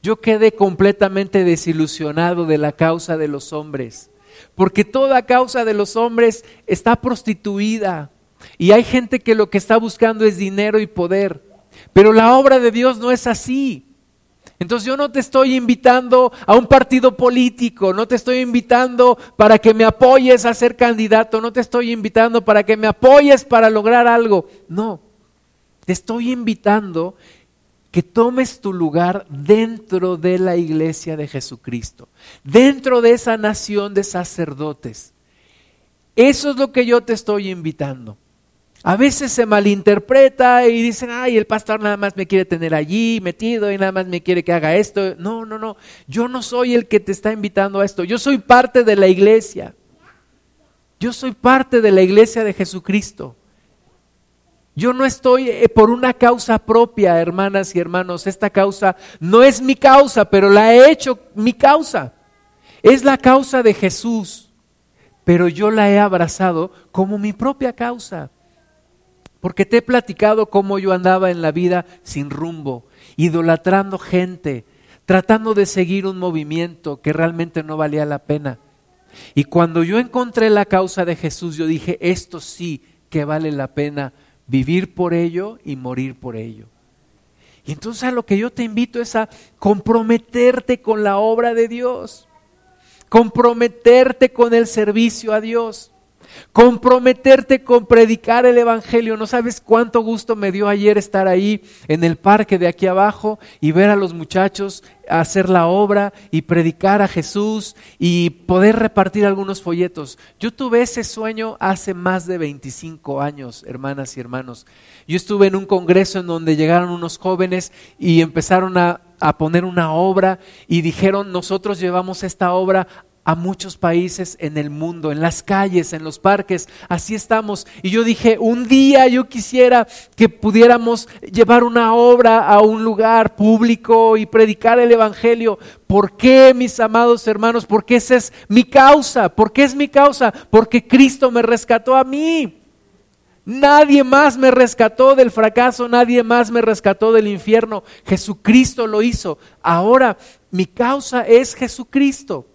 Yo quedé completamente desilusionado de la causa de los hombres, porque toda causa de los hombres está prostituida y hay gente que lo que está buscando es dinero y poder, pero la obra de Dios no es así. Entonces yo no te estoy invitando a un partido político, no te estoy invitando para que me apoyes a ser candidato, no te estoy invitando para que me apoyes para lograr algo. No, te estoy invitando que tomes tu lugar dentro de la iglesia de Jesucristo, dentro de esa nación de sacerdotes. Eso es lo que yo te estoy invitando. A veces se malinterpreta y dicen, ay, el pastor nada más me quiere tener allí metido y nada más me quiere que haga esto. No, no, no, yo no soy el que te está invitando a esto, yo soy parte de la iglesia. Yo soy parte de la iglesia de Jesucristo. Yo no estoy eh, por una causa propia, hermanas y hermanos. Esta causa no es mi causa, pero la he hecho mi causa. Es la causa de Jesús, pero yo la he abrazado como mi propia causa. Porque te he platicado cómo yo andaba en la vida sin rumbo, idolatrando gente, tratando de seguir un movimiento que realmente no valía la pena. Y cuando yo encontré la causa de Jesús, yo dije, esto sí que vale la pena vivir por ello y morir por ello. Y entonces a lo que yo te invito es a comprometerte con la obra de Dios, comprometerte con el servicio a Dios comprometerte con predicar el Evangelio. No sabes cuánto gusto me dio ayer estar ahí en el parque de aquí abajo y ver a los muchachos hacer la obra y predicar a Jesús y poder repartir algunos folletos. Yo tuve ese sueño hace más de 25 años, hermanas y hermanos. Yo estuve en un congreso en donde llegaron unos jóvenes y empezaron a, a poner una obra y dijeron, nosotros llevamos esta obra a muchos países en el mundo, en las calles, en los parques. Así estamos. Y yo dije, un día yo quisiera que pudiéramos llevar una obra a un lugar público y predicar el Evangelio. ¿Por qué, mis amados hermanos? Porque esa es mi causa. ¿Por qué es mi causa? Porque Cristo me rescató a mí. Nadie más me rescató del fracaso, nadie más me rescató del infierno. Jesucristo lo hizo. Ahora mi causa es Jesucristo.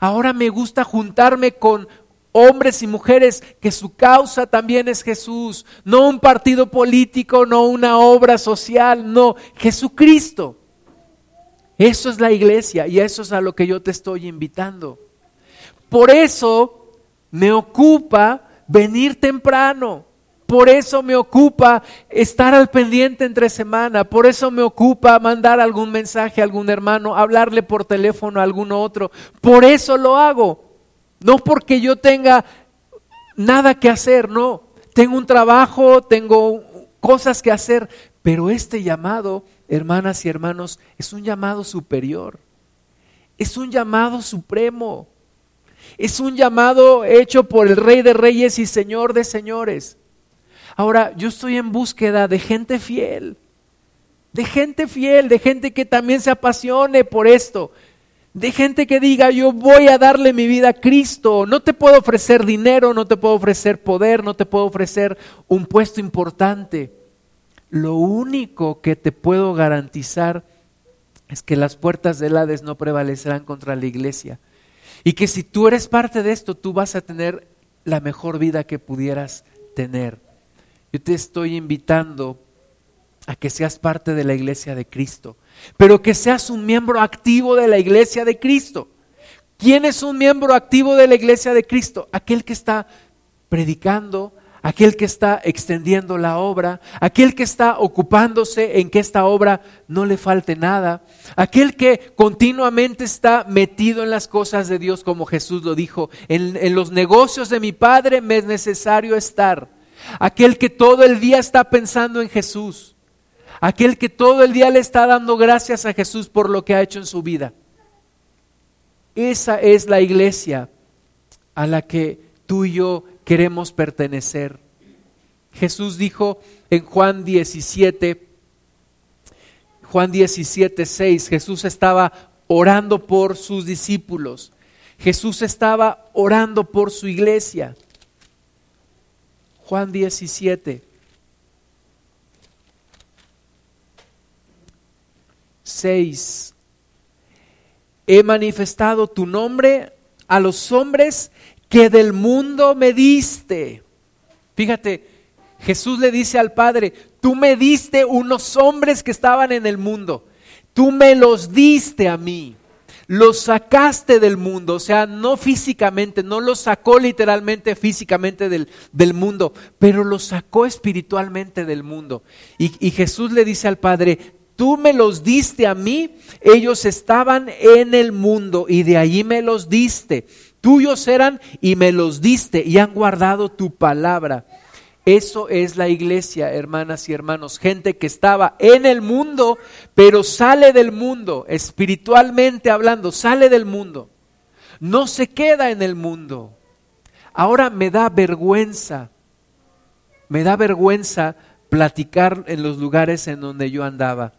Ahora me gusta juntarme con hombres y mujeres que su causa también es Jesús, no un partido político, no una obra social, no, Jesucristo. Eso es la iglesia y eso es a lo que yo te estoy invitando. Por eso me ocupa venir temprano. Por eso me ocupa estar al pendiente entre semana, por eso me ocupa mandar algún mensaje a algún hermano, hablarle por teléfono a algún otro. Por eso lo hago. No porque yo tenga nada que hacer, no. Tengo un trabajo, tengo cosas que hacer, pero este llamado, hermanas y hermanos, es un llamado superior. Es un llamado supremo. Es un llamado hecho por el Rey de Reyes y Señor de Señores. Ahora, yo estoy en búsqueda de gente fiel, de gente fiel, de gente que también se apasione por esto, de gente que diga, yo voy a darle mi vida a Cristo. No te puedo ofrecer dinero, no te puedo ofrecer poder, no te puedo ofrecer un puesto importante. Lo único que te puedo garantizar es que las puertas del Hades no prevalecerán contra la iglesia. Y que si tú eres parte de esto, tú vas a tener la mejor vida que pudieras tener. Yo te estoy invitando a que seas parte de la iglesia de Cristo, pero que seas un miembro activo de la iglesia de Cristo. ¿Quién es un miembro activo de la iglesia de Cristo? Aquel que está predicando, aquel que está extendiendo la obra, aquel que está ocupándose en que esta obra no le falte nada, aquel que continuamente está metido en las cosas de Dios, como Jesús lo dijo, en, en los negocios de mi Padre me es necesario estar aquel que todo el día está pensando en Jesús, aquel que todo el día le está dando gracias a Jesús por lo que ha hecho en su vida. Esa es la iglesia a la que tú y yo queremos pertenecer. Jesús dijo en Juan 17, Juan 17, 6, Jesús estaba orando por sus discípulos. Jesús estaba orando por su iglesia. Juan 17. 6. He manifestado tu nombre a los hombres que del mundo me diste. Fíjate, Jesús le dice al Padre, tú me diste unos hombres que estaban en el mundo, tú me los diste a mí, los sacaste del mundo, o sea, no físicamente, no los sacó literalmente físicamente del, del mundo, pero los sacó espiritualmente del mundo. Y, y Jesús le dice al Padre, tú me los diste a mí, ellos estaban en el mundo y de allí me los diste. Tuyos eran y me los diste y han guardado tu palabra. Eso es la iglesia, hermanas y hermanos. Gente que estaba en el mundo, pero sale del mundo, espiritualmente hablando, sale del mundo. No se queda en el mundo. Ahora me da vergüenza, me da vergüenza platicar en los lugares en donde yo andaba.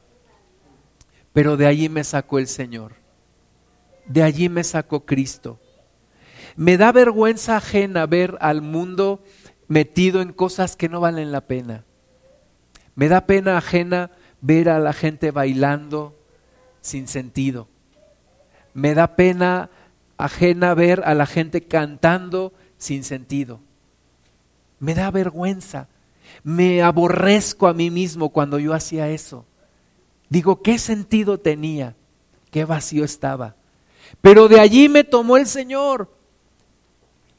Pero de allí me sacó el Señor. De allí me sacó Cristo. Me da vergüenza ajena ver al mundo metido en cosas que no valen la pena. Me da pena ajena ver a la gente bailando sin sentido. Me da pena ajena ver a la gente cantando sin sentido. Me da vergüenza. Me aborrezco a mí mismo cuando yo hacía eso. Digo, ¿qué sentido tenía? ¿Qué vacío estaba? Pero de allí me tomó el Señor.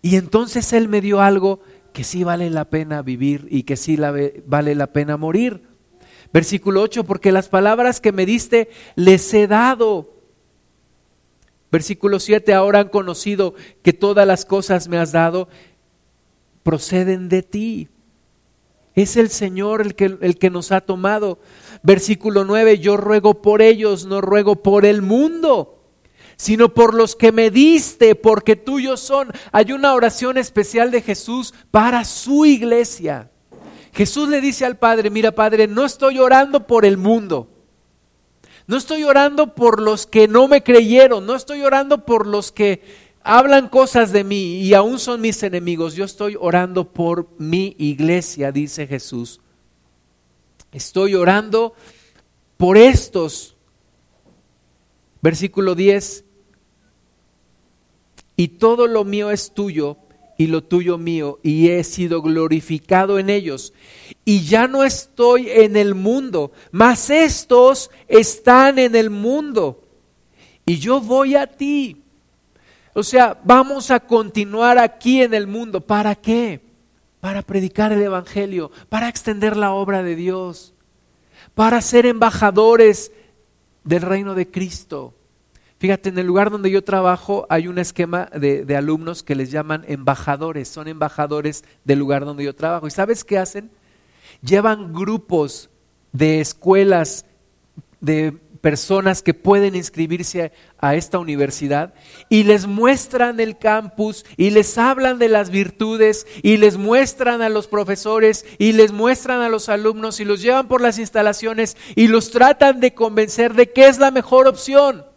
Y entonces Él me dio algo que sí vale la pena vivir y que sí vale la pena morir. Versículo 8, porque las palabras que me diste les he dado. Versículo 7, ahora han conocido que todas las cosas me has dado proceden de ti. Es el Señor el que, el que nos ha tomado. Versículo 9, yo ruego por ellos, no ruego por el mundo, sino por los que me diste, porque tuyos son. Hay una oración especial de Jesús para su iglesia. Jesús le dice al Padre, mira Padre, no estoy orando por el mundo. No estoy orando por los que no me creyeron, no estoy orando por los que hablan cosas de mí y aún son mis enemigos. Yo estoy orando por mi iglesia, dice Jesús. Estoy orando por estos. Versículo 10. Y todo lo mío es tuyo y lo tuyo mío, y he sido glorificado en ellos. Y ya no estoy en el mundo, mas estos están en el mundo. Y yo voy a ti. O sea, vamos a continuar aquí en el mundo. ¿Para qué? Para predicar el Evangelio, para extender la obra de Dios, para ser embajadores del reino de Cristo. Fíjate, en el lugar donde yo trabajo hay un esquema de, de, alumnos que les llaman embajadores, son embajadores del lugar donde yo trabajo. ¿Y sabes qué hacen? Llevan grupos de escuelas, de personas que pueden inscribirse a, esta universidad y les muestran el campus y les hablan de las virtudes y les muestran a los profesores y les muestran a los alumnos y los llevan por las instalaciones y los tratan de convencer de que es la mejor opción.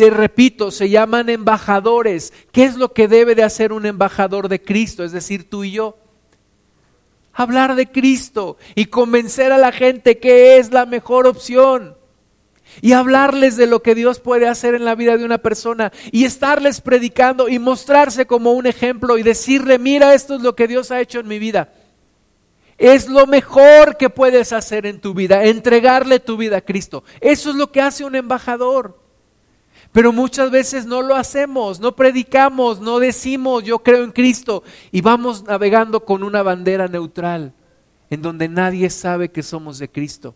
Te repito, se llaman embajadores. ¿Qué es lo que debe de hacer un embajador de Cristo? Es decir, tú y yo hablar de Cristo y convencer a la gente que es la mejor opción. Y hablarles de lo que Dios puede hacer en la vida de una persona y estarles predicando y mostrarse como un ejemplo y decirle, mira, esto es lo que Dios ha hecho en mi vida. Es lo mejor que puedes hacer en tu vida, entregarle tu vida a Cristo. Eso es lo que hace un embajador. Pero muchas veces no lo hacemos, no predicamos, no decimos yo creo en Cristo y vamos navegando con una bandera neutral en donde nadie sabe que somos de Cristo.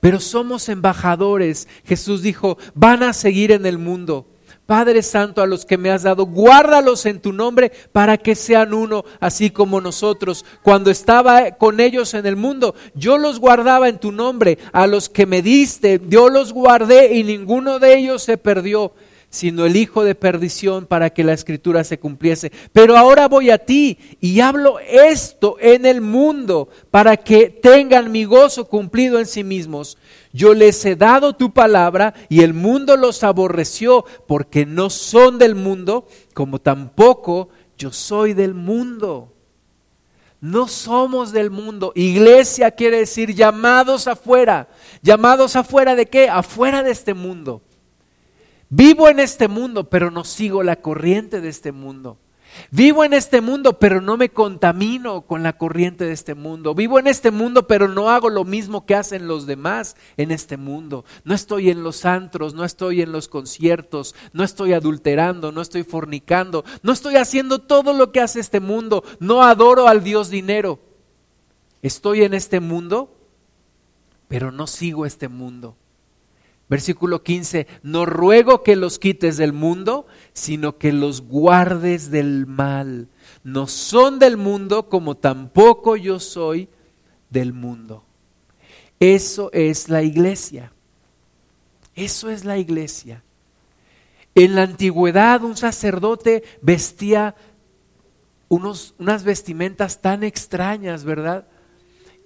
Pero somos embajadores. Jesús dijo, van a seguir en el mundo Padre Santo, a los que me has dado, guárdalos en tu nombre para que sean uno, así como nosotros. Cuando estaba con ellos en el mundo, yo los guardaba en tu nombre. A los que me diste, yo los guardé y ninguno de ellos se perdió, sino el hijo de perdición para que la escritura se cumpliese. Pero ahora voy a ti y hablo esto en el mundo para que tengan mi gozo cumplido en sí mismos. Yo les he dado tu palabra y el mundo los aborreció porque no son del mundo, como tampoco yo soy del mundo. No somos del mundo. Iglesia quiere decir llamados afuera. ¿Llamados afuera de qué? Afuera de este mundo. Vivo en este mundo, pero no sigo la corriente de este mundo. Vivo en este mundo, pero no me contamino con la corriente de este mundo. Vivo en este mundo, pero no hago lo mismo que hacen los demás en este mundo. No estoy en los antros, no estoy en los conciertos, no estoy adulterando, no estoy fornicando, no estoy haciendo todo lo que hace este mundo. No adoro al Dios dinero. Estoy en este mundo, pero no sigo este mundo. Versículo 15, no ruego que los quites del mundo, sino que los guardes del mal. No son del mundo como tampoco yo soy del mundo. Eso es la iglesia. Eso es la iglesia. En la antigüedad un sacerdote vestía unos, unas vestimentas tan extrañas, ¿verdad?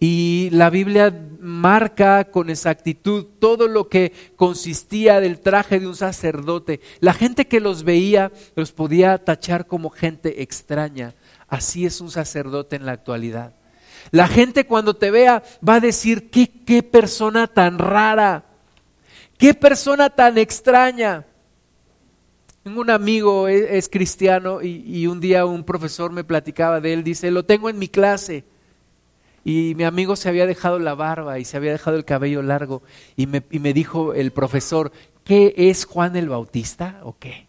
Y la Biblia marca con exactitud todo lo que consistía del traje de un sacerdote. La gente que los veía los podía tachar como gente extraña. Así es un sacerdote en la actualidad. La gente cuando te vea va a decir, ¿qué, qué persona tan rara? ¿Qué persona tan extraña? Tengo un amigo, es, es cristiano, y un día un profesor me platicaba de él, dice, lo tengo en mi clase y mi amigo se había dejado la barba y se había dejado el cabello largo y me, dijo el profesor, ¿qué es Juan el Bautista o qué?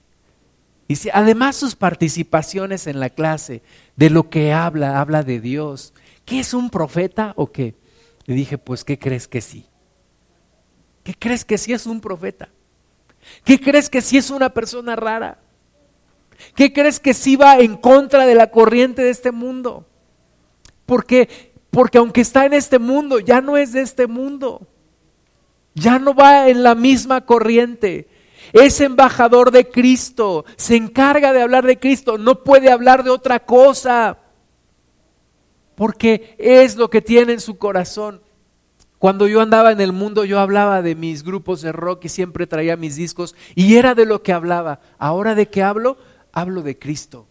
Y además sus participaciones en la clase, de lo que habla, habla de Dios. ¿Qué es un profeta o qué? Le dije, pues, ¿qué crees que sí? ¿Qué crees que sí es un profeta? ¿Qué crees que sí es una persona rara? ¿Qué crees que sí va en contra de la corriente de este mundo? Porque porque aunque está en este mundo, ya no es de este mundo. Ya no va en la misma corriente. Es embajador de Cristo. Se encarga de hablar de Cristo. No puede hablar de otra cosa. Porque es lo que tiene en su corazón. Cuando yo andaba en el mundo, yo hablaba de mis grupos de rock y siempre traía mis discos y era de lo que hablaba. Ahora de qué hablo? Hablo de Cristo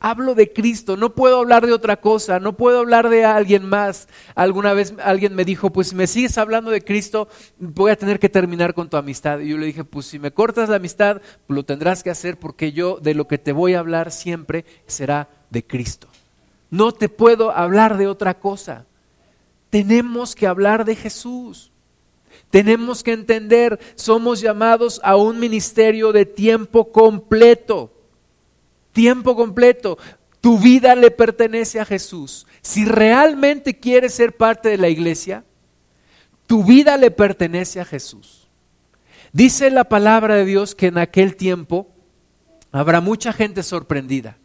hablo de Cristo, no puedo hablar de otra cosa, no puedo hablar de alguien más. Alguna vez alguien me dijo, pues si me sigues hablando de Cristo, voy a tener que terminar con tu amistad. Y yo le dije, pues si me cortas la amistad, lo tendrás que hacer porque yo de lo que te voy a hablar siempre será de Cristo. No te puedo hablar de otra cosa. Tenemos que hablar de Jesús. Tenemos que entender, somos llamados a un ministerio de tiempo completo tiempo completo. Tu vida le pertenece a Jesús. Si realmente quieres ser parte de la iglesia, tu vida le pertenece a Jesús. Dice la palabra de Dios que en aquel tiempo habrá mucha gente sorprendida.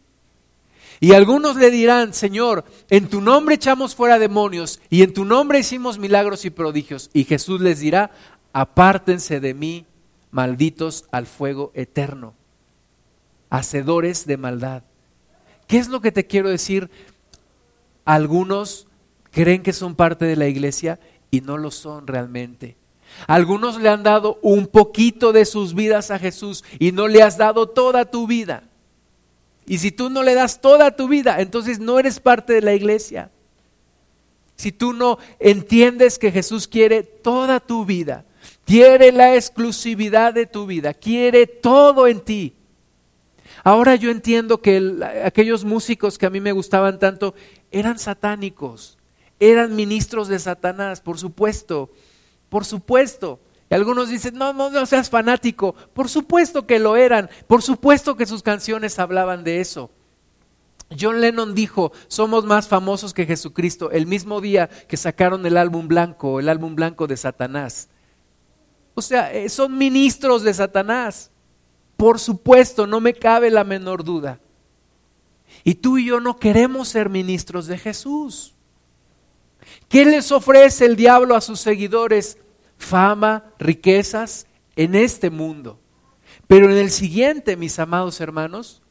Y algunos le dirán, Señor, en tu nombre echamos fuera demonios y en tu nombre hicimos milagros y prodigios. Y Jesús les dirá, apártense de mí, malditos al fuego eterno hacedores de maldad. ¿Qué es lo que te quiero decir? Algunos creen que son parte de la iglesia y no lo son realmente. Algunos le han dado un poquito de sus vidas a Jesús y no le has dado toda tu vida. Y si tú no le das toda tu vida, entonces no eres parte de la iglesia. Si tú no entiendes que Jesús quiere toda tu vida, quiere la exclusividad de tu vida, quiere todo en ti, Ahora yo entiendo que aquellos músicos que a mí me gustaban tanto eran satánicos, eran ministros de Satanás, por supuesto, por supuesto. Y algunos dicen, no, no, no seas fanático. Por supuesto que lo eran, por supuesto que sus canciones hablaban de eso. John Lennon dijo, somos más famosos que Jesucristo, el mismo día que sacaron el álbum blanco, el álbum blanco de Satanás. O sea, eh, son ministros de Satanás. Por supuesto, no me cabe la menor duda. Y tú y yo no queremos ser ministros de Jesús. ¿Qué les ofrece el diablo a sus seguidores? Fama, riquezas en este mundo. Pero en el siguiente, mis amados hermanos,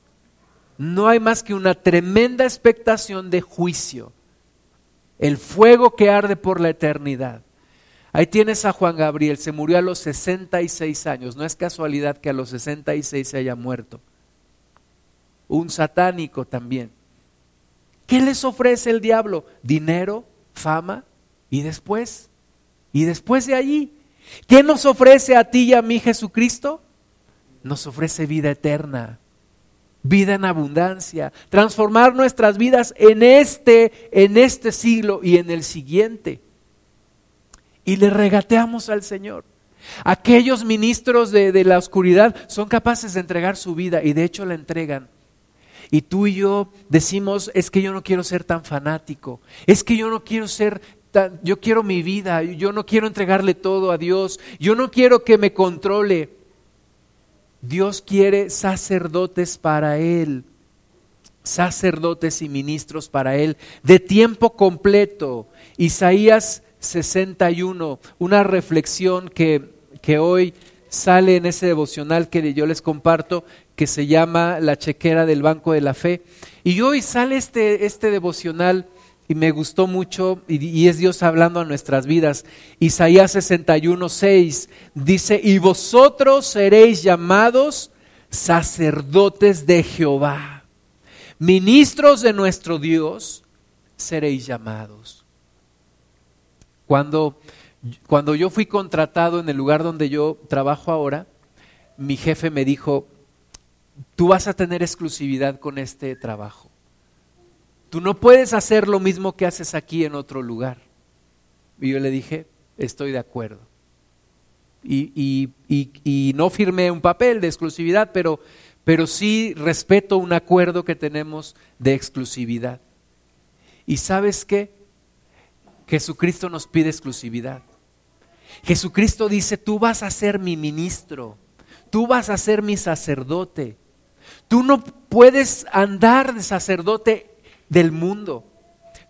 no hay más que una tremenda expectación de juicio, el fuego que arde por la eternidad. Ahí tienes a Juan Gabriel, se murió a los 66 años, no es casualidad que a los 66 se haya muerto. Un satánico también. ¿Qué les ofrece el diablo? Dinero, fama y después, y después de allí, ¿qué nos ofrece a ti y a mí Jesucristo? Nos ofrece vida eterna vida en abundancia, transformar nuestras vidas en este, en este siglo y en el siguiente. Y le regateamos al Señor. Aquellos ministros de, de la oscuridad son capaces de entregar su vida y de hecho la entregan. Y tú y yo decimos, es que yo no quiero ser tan fanático, es que yo no quiero ser tan, yo quiero mi vida, yo no quiero entregarle todo a Dios, yo no quiero que me controle. Dios quiere sacerdotes para Él, sacerdotes y ministros para Él, de tiempo completo. Isaías 61, una reflexión que, que hoy sale en ese devocional que yo les comparto, que se llama La chequera del Banco de la Fe. Y hoy sale este, este devocional y me gustó mucho y, es Dios hablando a nuestras vidas. Isaías 61, 6 dice, y vosotros seréis llamados sacerdotes de Jehová, ministros de nuestro Dios seréis llamados. Cuando, cuando yo fui contratado en el lugar donde yo trabajo ahora, mi jefe me dijo, tú vas a tener exclusividad con este trabajo. Tú no puedes hacer lo mismo que haces aquí en otro lugar. Y yo le dije, estoy de acuerdo. Y, y, no firmé un papel de exclusividad, pero, pero sí respeto un acuerdo que tenemos de exclusividad. ¿Y sabes qué? Jesucristo nos pide exclusividad. Jesucristo dice, tú vas a ser mi ministro, tú vas a ser mi sacerdote. Tú no puedes andar de sacerdote del mundo.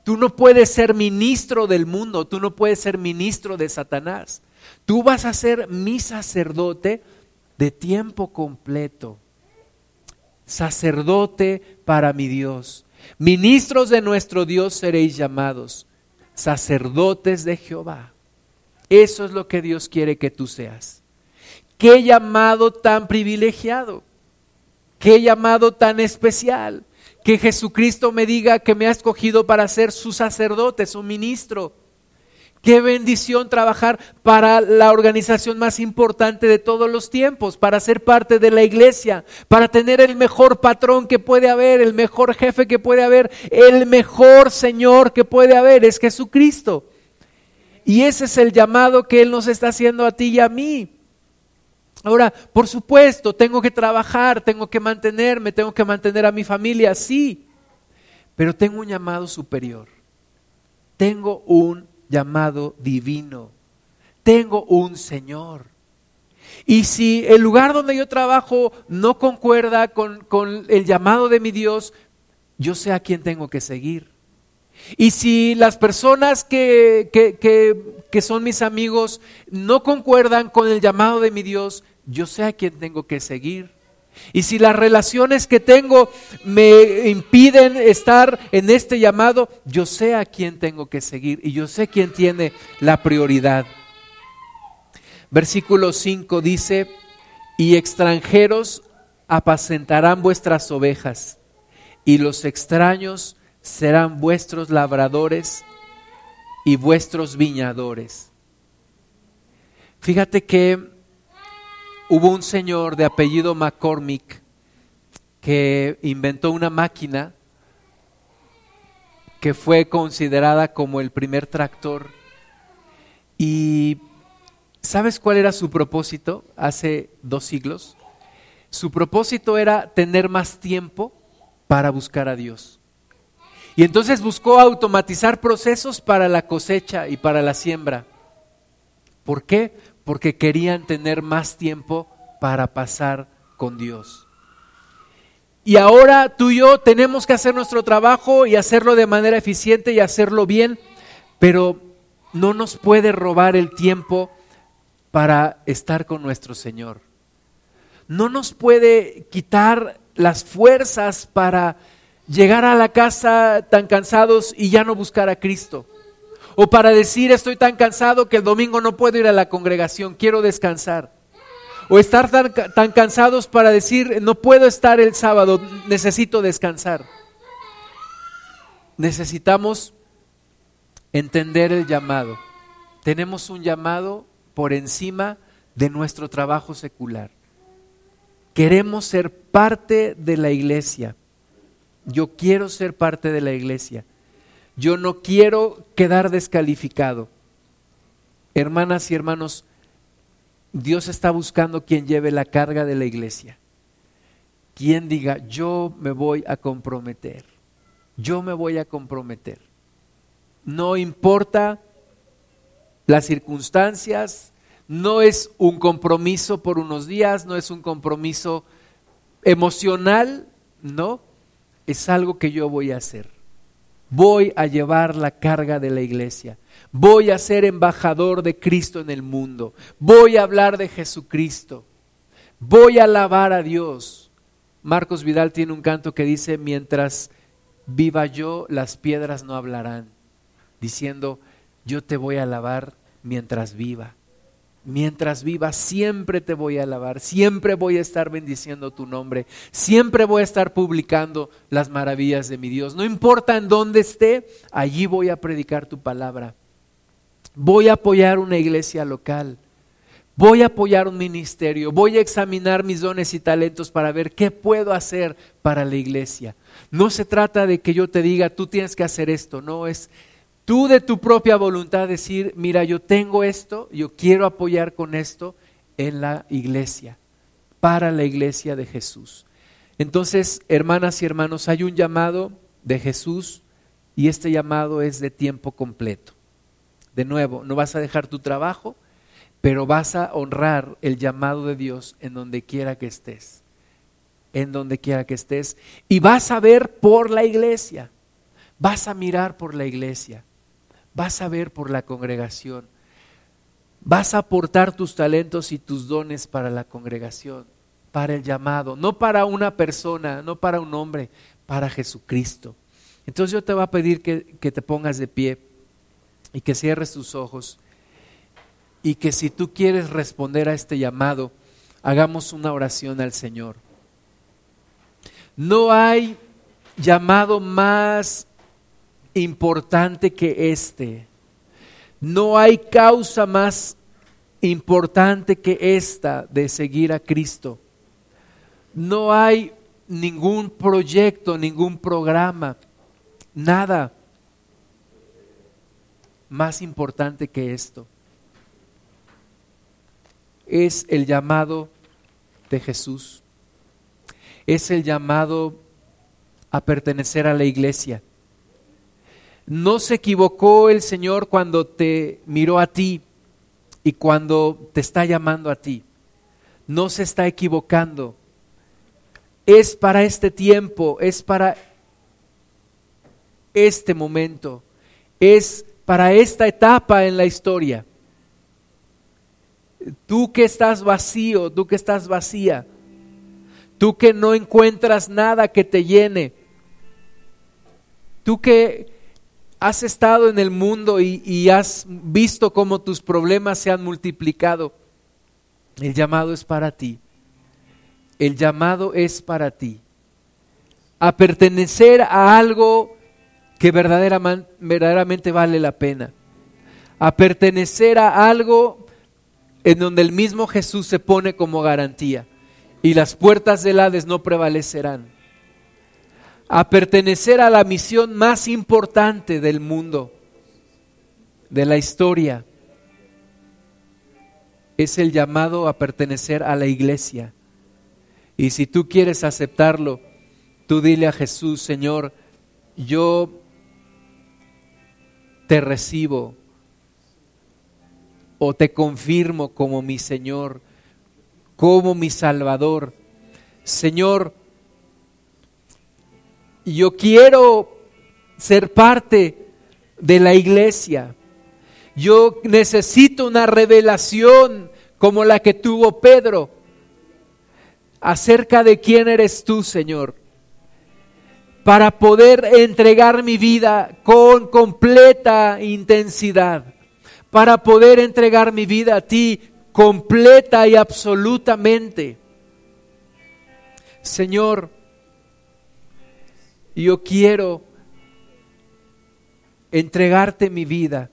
Tú no puedes ser ministro del mundo, tú no puedes ser ministro de Satanás. Tú vas a ser mi sacerdote de tiempo completo. Sacerdote para mi Dios. Ministros de nuestro Dios seréis llamados. Sacerdotes de Jehová. Eso es lo que Dios quiere que tú seas. Qué llamado tan privilegiado. Qué llamado tan especial que Jesucristo me diga que me ha escogido para ser su sacerdote, su ministro. Qué bendición trabajar para la organización más importante de todos los tiempos, para ser parte de la iglesia, para tener el mejor patrón que puede haber, el mejor jefe que puede haber, el mejor Señor que puede haber, es Jesucristo. Y ese es el llamado que Él nos está haciendo a ti y a mí. Ahora, por supuesto, tengo que trabajar, tengo que mantenerme, tengo que mantener a mi familia, sí, pero tengo un llamado superior. Tengo un llamado divino. Tengo un Señor. Y si el lugar donde yo trabajo no concuerda con, el llamado de mi Dios, yo sé a quién tengo que seguir. Y si las personas que, que, son mis amigos no concuerdan con el llamado de mi Dios, yo sé a quién tengo que seguir. Y si las relaciones que tengo me impiden estar en este llamado, yo sé a quién tengo que seguir y yo sé quién tiene la prioridad. Versículo 5 dice, y extranjeros apacentarán vuestras ovejas, y los extraños serán vuestros labradores y vuestros viñadores. Fíjate que hubo un señor de apellido McCormick que inventó una máquina que fue considerada como el primer tractor. Y ¿sabes cuál era su propósito hace dos siglos? Su propósito era tener más tiempo para buscar a Dios. Y entonces buscó automatizar procesos para la cosecha y para la siembra. ¿Por qué? Porque querían tener más tiempo para pasar con Dios. Y ahora tú y yo tenemos que hacer nuestro trabajo y hacerlo de manera eficiente y hacerlo bien, pero no nos puede robar el tiempo para estar con nuestro Señor. no nos puede quitar las fuerzas para llegar a la casa tan cansados y ya no buscar a Cristo. O para decir estoy tan cansado que el domingo no puedo ir a la congregación, quiero descansar. O estar tan, tan cansados para decir no puedo estar el sábado, necesito descansar. Necesitamos entender el llamado. Tenemos un llamado por encima de nuestro trabajo secular. Queremos ser parte de la iglesia. Yo quiero ser parte de la iglesia. Yo no quiero quedar descalificado. Hermanas y hermanos, Dios está buscando quien lleve la carga de la iglesia. Quien diga, yo me voy a comprometer. Yo me voy a comprometer. No importa las circunstancias, no es un compromiso por unos días, no es un compromiso emocional, no, es algo que yo voy a hacer. Voy a llevar la carga de la iglesia. Voy a ser embajador de Cristo en el mundo. Voy a hablar de Jesucristo. Voy a alabar a Dios. Marcos Vidal tiene un canto que dice, mientras viva yo, las piedras no hablarán, diciendo, yo te voy a alabar mientras viva. Mientras viva, siempre te voy a alabar, siempre voy a estar bendiciendo tu nombre, siempre voy a estar publicando las maravillas de mi Dios. No importa en dónde esté, allí voy a predicar tu palabra. Voy a apoyar una iglesia local. Voy a apoyar un ministerio, voy a examinar mis dones y talentos para ver qué puedo hacer para la iglesia. No se trata de que yo te diga, tú tienes que hacer esto, no, es tú de tu propia voluntad decir, mira, yo tengo esto, yo quiero apoyar con esto en la iglesia, para la iglesia de Jesús. Entonces, hermanas y hermanos, hay un llamado de Jesús y este llamado es de tiempo completo. De nuevo, no vas a dejar tu trabajo, pero vas a honrar el llamado de Dios en donde quiera que estés, en donde quiera que estés, y vas a ver por la iglesia, vas a mirar por la iglesia vas a ver por la congregación, vas a aportar tus talentos y tus dones para la congregación, para el llamado, no para una persona, no para un hombre, para Jesucristo. Entonces yo te voy a pedir que, que te pongas de pie y que cierres tus ojos y que si tú quieres responder a este llamado, hagamos una oración al Señor. No hay llamado más importante que este. No hay causa más importante que esta de seguir a Cristo. No hay ningún proyecto, ningún programa, nada más importante que esto. Es el llamado de Jesús. Es el llamado a pertenecer a la iglesia. No se equivocó el Señor cuando te miró a ti y cuando te está llamando a ti. No se está equivocando. Es para este tiempo, es para este momento, es para esta etapa en la historia. Tú que estás vacío, tú que estás vacía, tú que no encuentras nada que te llene, tú que has estado en el mundo y, has visto cómo tus problemas se han multiplicado. El llamado es para ti. El llamado es para ti. A pertenecer a algo que verdaderamente, verdaderamente vale la pena. A pertenecer a algo en donde el mismo Jesús se pone como garantía y las puertas del Hades no prevalecerán a pertenecer a la misión más importante del mundo, de la historia. Es el llamado a pertenecer a la iglesia. Y si tú quieres aceptarlo, tú dile a Jesús, Señor, yo te recibo o te confirmo como mi Señor, como mi Salvador. Señor, yo quiero ser parte de la iglesia. Yo necesito una revelación como la que tuvo Pedro. acerca de quién eres tú, Señor, para poder entregar mi vida con completa intensidad, para poder entregar mi vida a ti completa y absolutamente. Señor, yo quiero entregarte mi vida.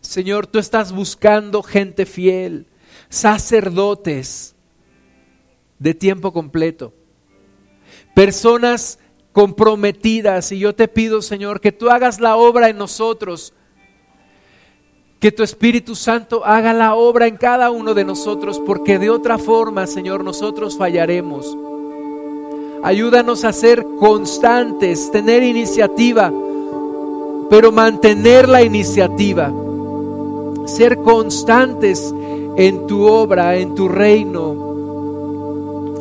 Señor, tú estás buscando gente fiel, sacerdotes de tiempo completo, personas comprometidas y yo te pido, Señor, que tú hagas la obra en nosotros, que tu Espíritu Santo haga la obra en cada uno de nosotros, porque de otra forma, Señor, nosotros fallaremos. Ayúdanos a ser constantes, tener iniciativa, pero mantener la iniciativa. Ser constantes en tu obra, en tu reino.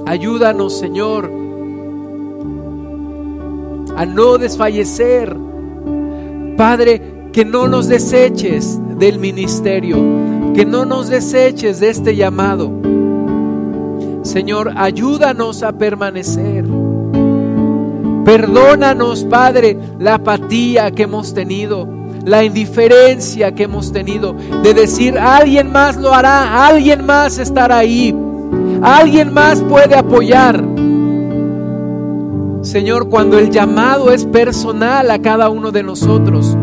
Ayúdanos, Señor, a no desfallecer. Padre, que no nos deseches del ministerio, que no nos deseches de este llamado. Señor, ayúdanos a permanecer. Perdónanos, Padre, la apatía que hemos tenido, la indiferencia que hemos tenido de decir, alguien más lo hará, alguien más estará ahí, alguien más puede apoyar. Señor, cuando el llamado es personal a cada uno de nosotros,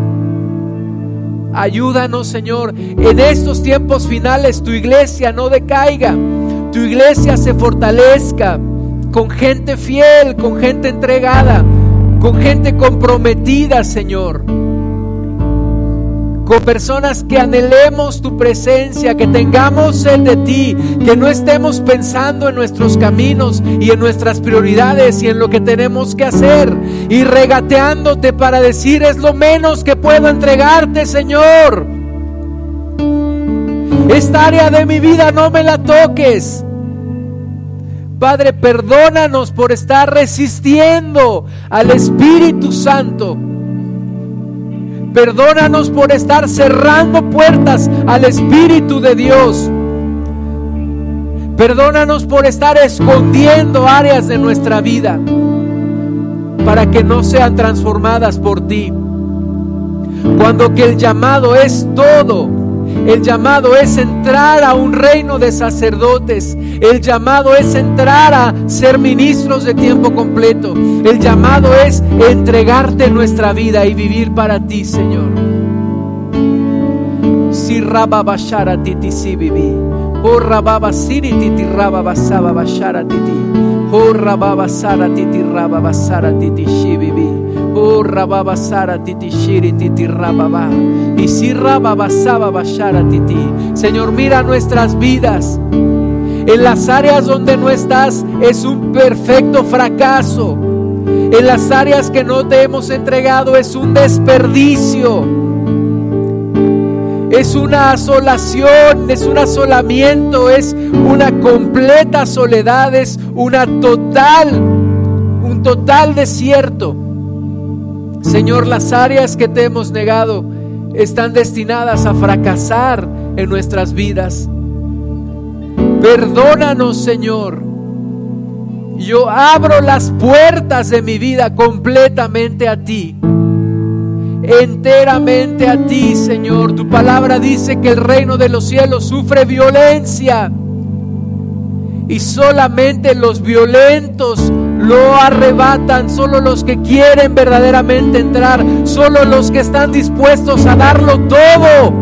ayúdanos, Señor, en estos tiempos finales tu iglesia no decaiga tu iglesia se fortalezca con gente fiel, con gente entregada, con gente comprometida, Señor. Con personas que anhelemos tu presencia, que tengamos sed de ti, que no estemos pensando en nuestros caminos y en nuestras prioridades y en lo que tenemos que hacer y regateándote para decir es lo menos que puedo entregarte, Señor. Esta área de mi vida no me la toques. Padre, perdónanos por estar resistiendo al Espíritu Santo. Perdónanos por estar cerrando puertas al Espíritu de Dios. Perdónanos por estar escondiendo áreas de nuestra vida para que no sean transformadas por ti. Cuando que el llamado es todo el llamado es entrar a un reino de sacerdotes. El llamado es entrar a ser ministros de tiempo completo. El llamado es entregarte nuestra vida y vivir para ti, Señor. Si raba bashara titi si viví. Oh rababa siri titi raba basaba bashara titi. Oh rababa sara titi raba basara titi viví. Shiri titi. Y si titi. Señor, mira nuestras vidas. En las áreas donde no estás es un perfecto fracaso. En las áreas que no te hemos entregado es un desperdicio. Es una asolación, es un asolamiento, es una completa soledad, es una total, un total desierto. Señor, las áreas que te hemos negado están destinadas a fracasar en nuestras vidas. Perdónanos, Señor. Yo abro las puertas de mi vida completamente a ti. Enteramente a ti, Señor. Tu palabra dice que el reino de los cielos sufre violencia. Y solamente los violentos lo arrebatan solo los que quieren verdaderamente entrar, solo los que están dispuestos a darlo todo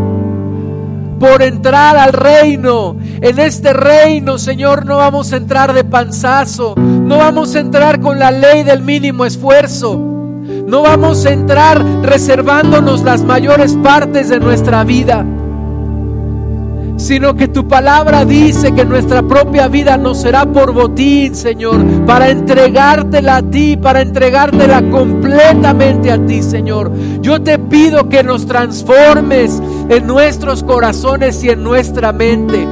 por entrar al reino. En este reino, Señor, no vamos a entrar de panzazo, no vamos a entrar con la ley del mínimo esfuerzo. No vamos a entrar reservándonos las mayores partes de nuestra vida sino que tu palabra dice que nuestra propia vida no será por botín, Señor, para entregártela a ti, para entregártela completamente a ti, Señor. Yo te pido que nos transformes en nuestros corazones y en nuestra mente.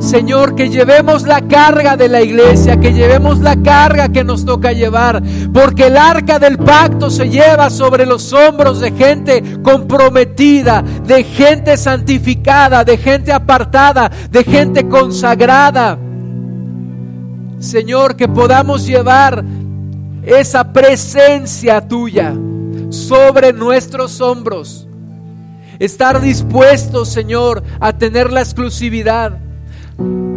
Señor, que llevemos la carga de la iglesia, que llevemos la carga que nos toca llevar, porque el arca del pacto se lleva sobre los hombros de gente comprometida, de gente santificada, de gente apartada, de gente consagrada. Señor, que podamos llevar esa presencia tuya sobre nuestros hombros. Estar dispuestos, Señor, a tener la exclusividad,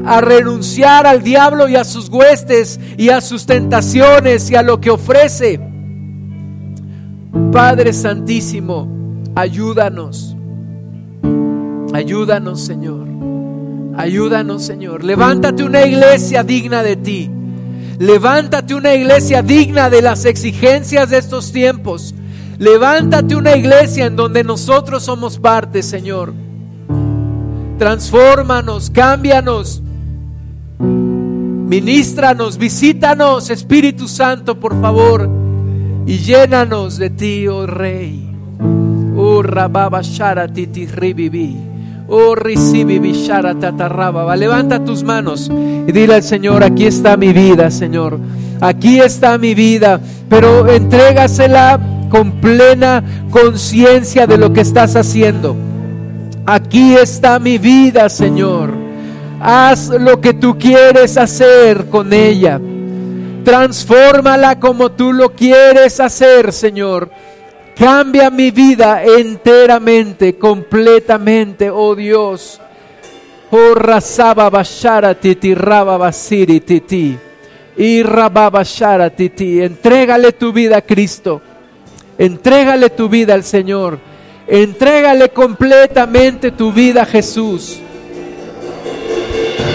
a renunciar al diablo y a sus huestes y a sus tentaciones y a lo que ofrece. Padre Santísimo, ayúdanos. Ayúdanos, Señor. Ayúdanos, Señor. Levántate una iglesia digna de ti. Levántate una iglesia digna de las exigencias de estos tiempos. Levántate una iglesia en donde nosotros somos parte, Señor. Transfórmanos, cámbianos. Ministranos, visítanos, Espíritu Santo, por favor, y llénanos de ti, oh Rey. Oh Rababa Sharatiti Ribibi. Oh. Levanta tus manos y dile al Señor: aquí está mi vida, Señor. Aquí está mi vida, pero entrégasela con plena conciencia de lo que estás haciendo. Aquí está mi vida, Señor. Haz lo que tú quieres hacer con ella. Transfórmala como tú lo quieres hacer, Señor. Cambia mi vida enteramente, completamente, oh Dios. Oh Rasaba Bashara Titi Raba Basiri Titi. Y Titi. Entrégale tu vida a Cristo. Entrégale tu vida al Señor. Entrégale completamente tu vida a Jesús.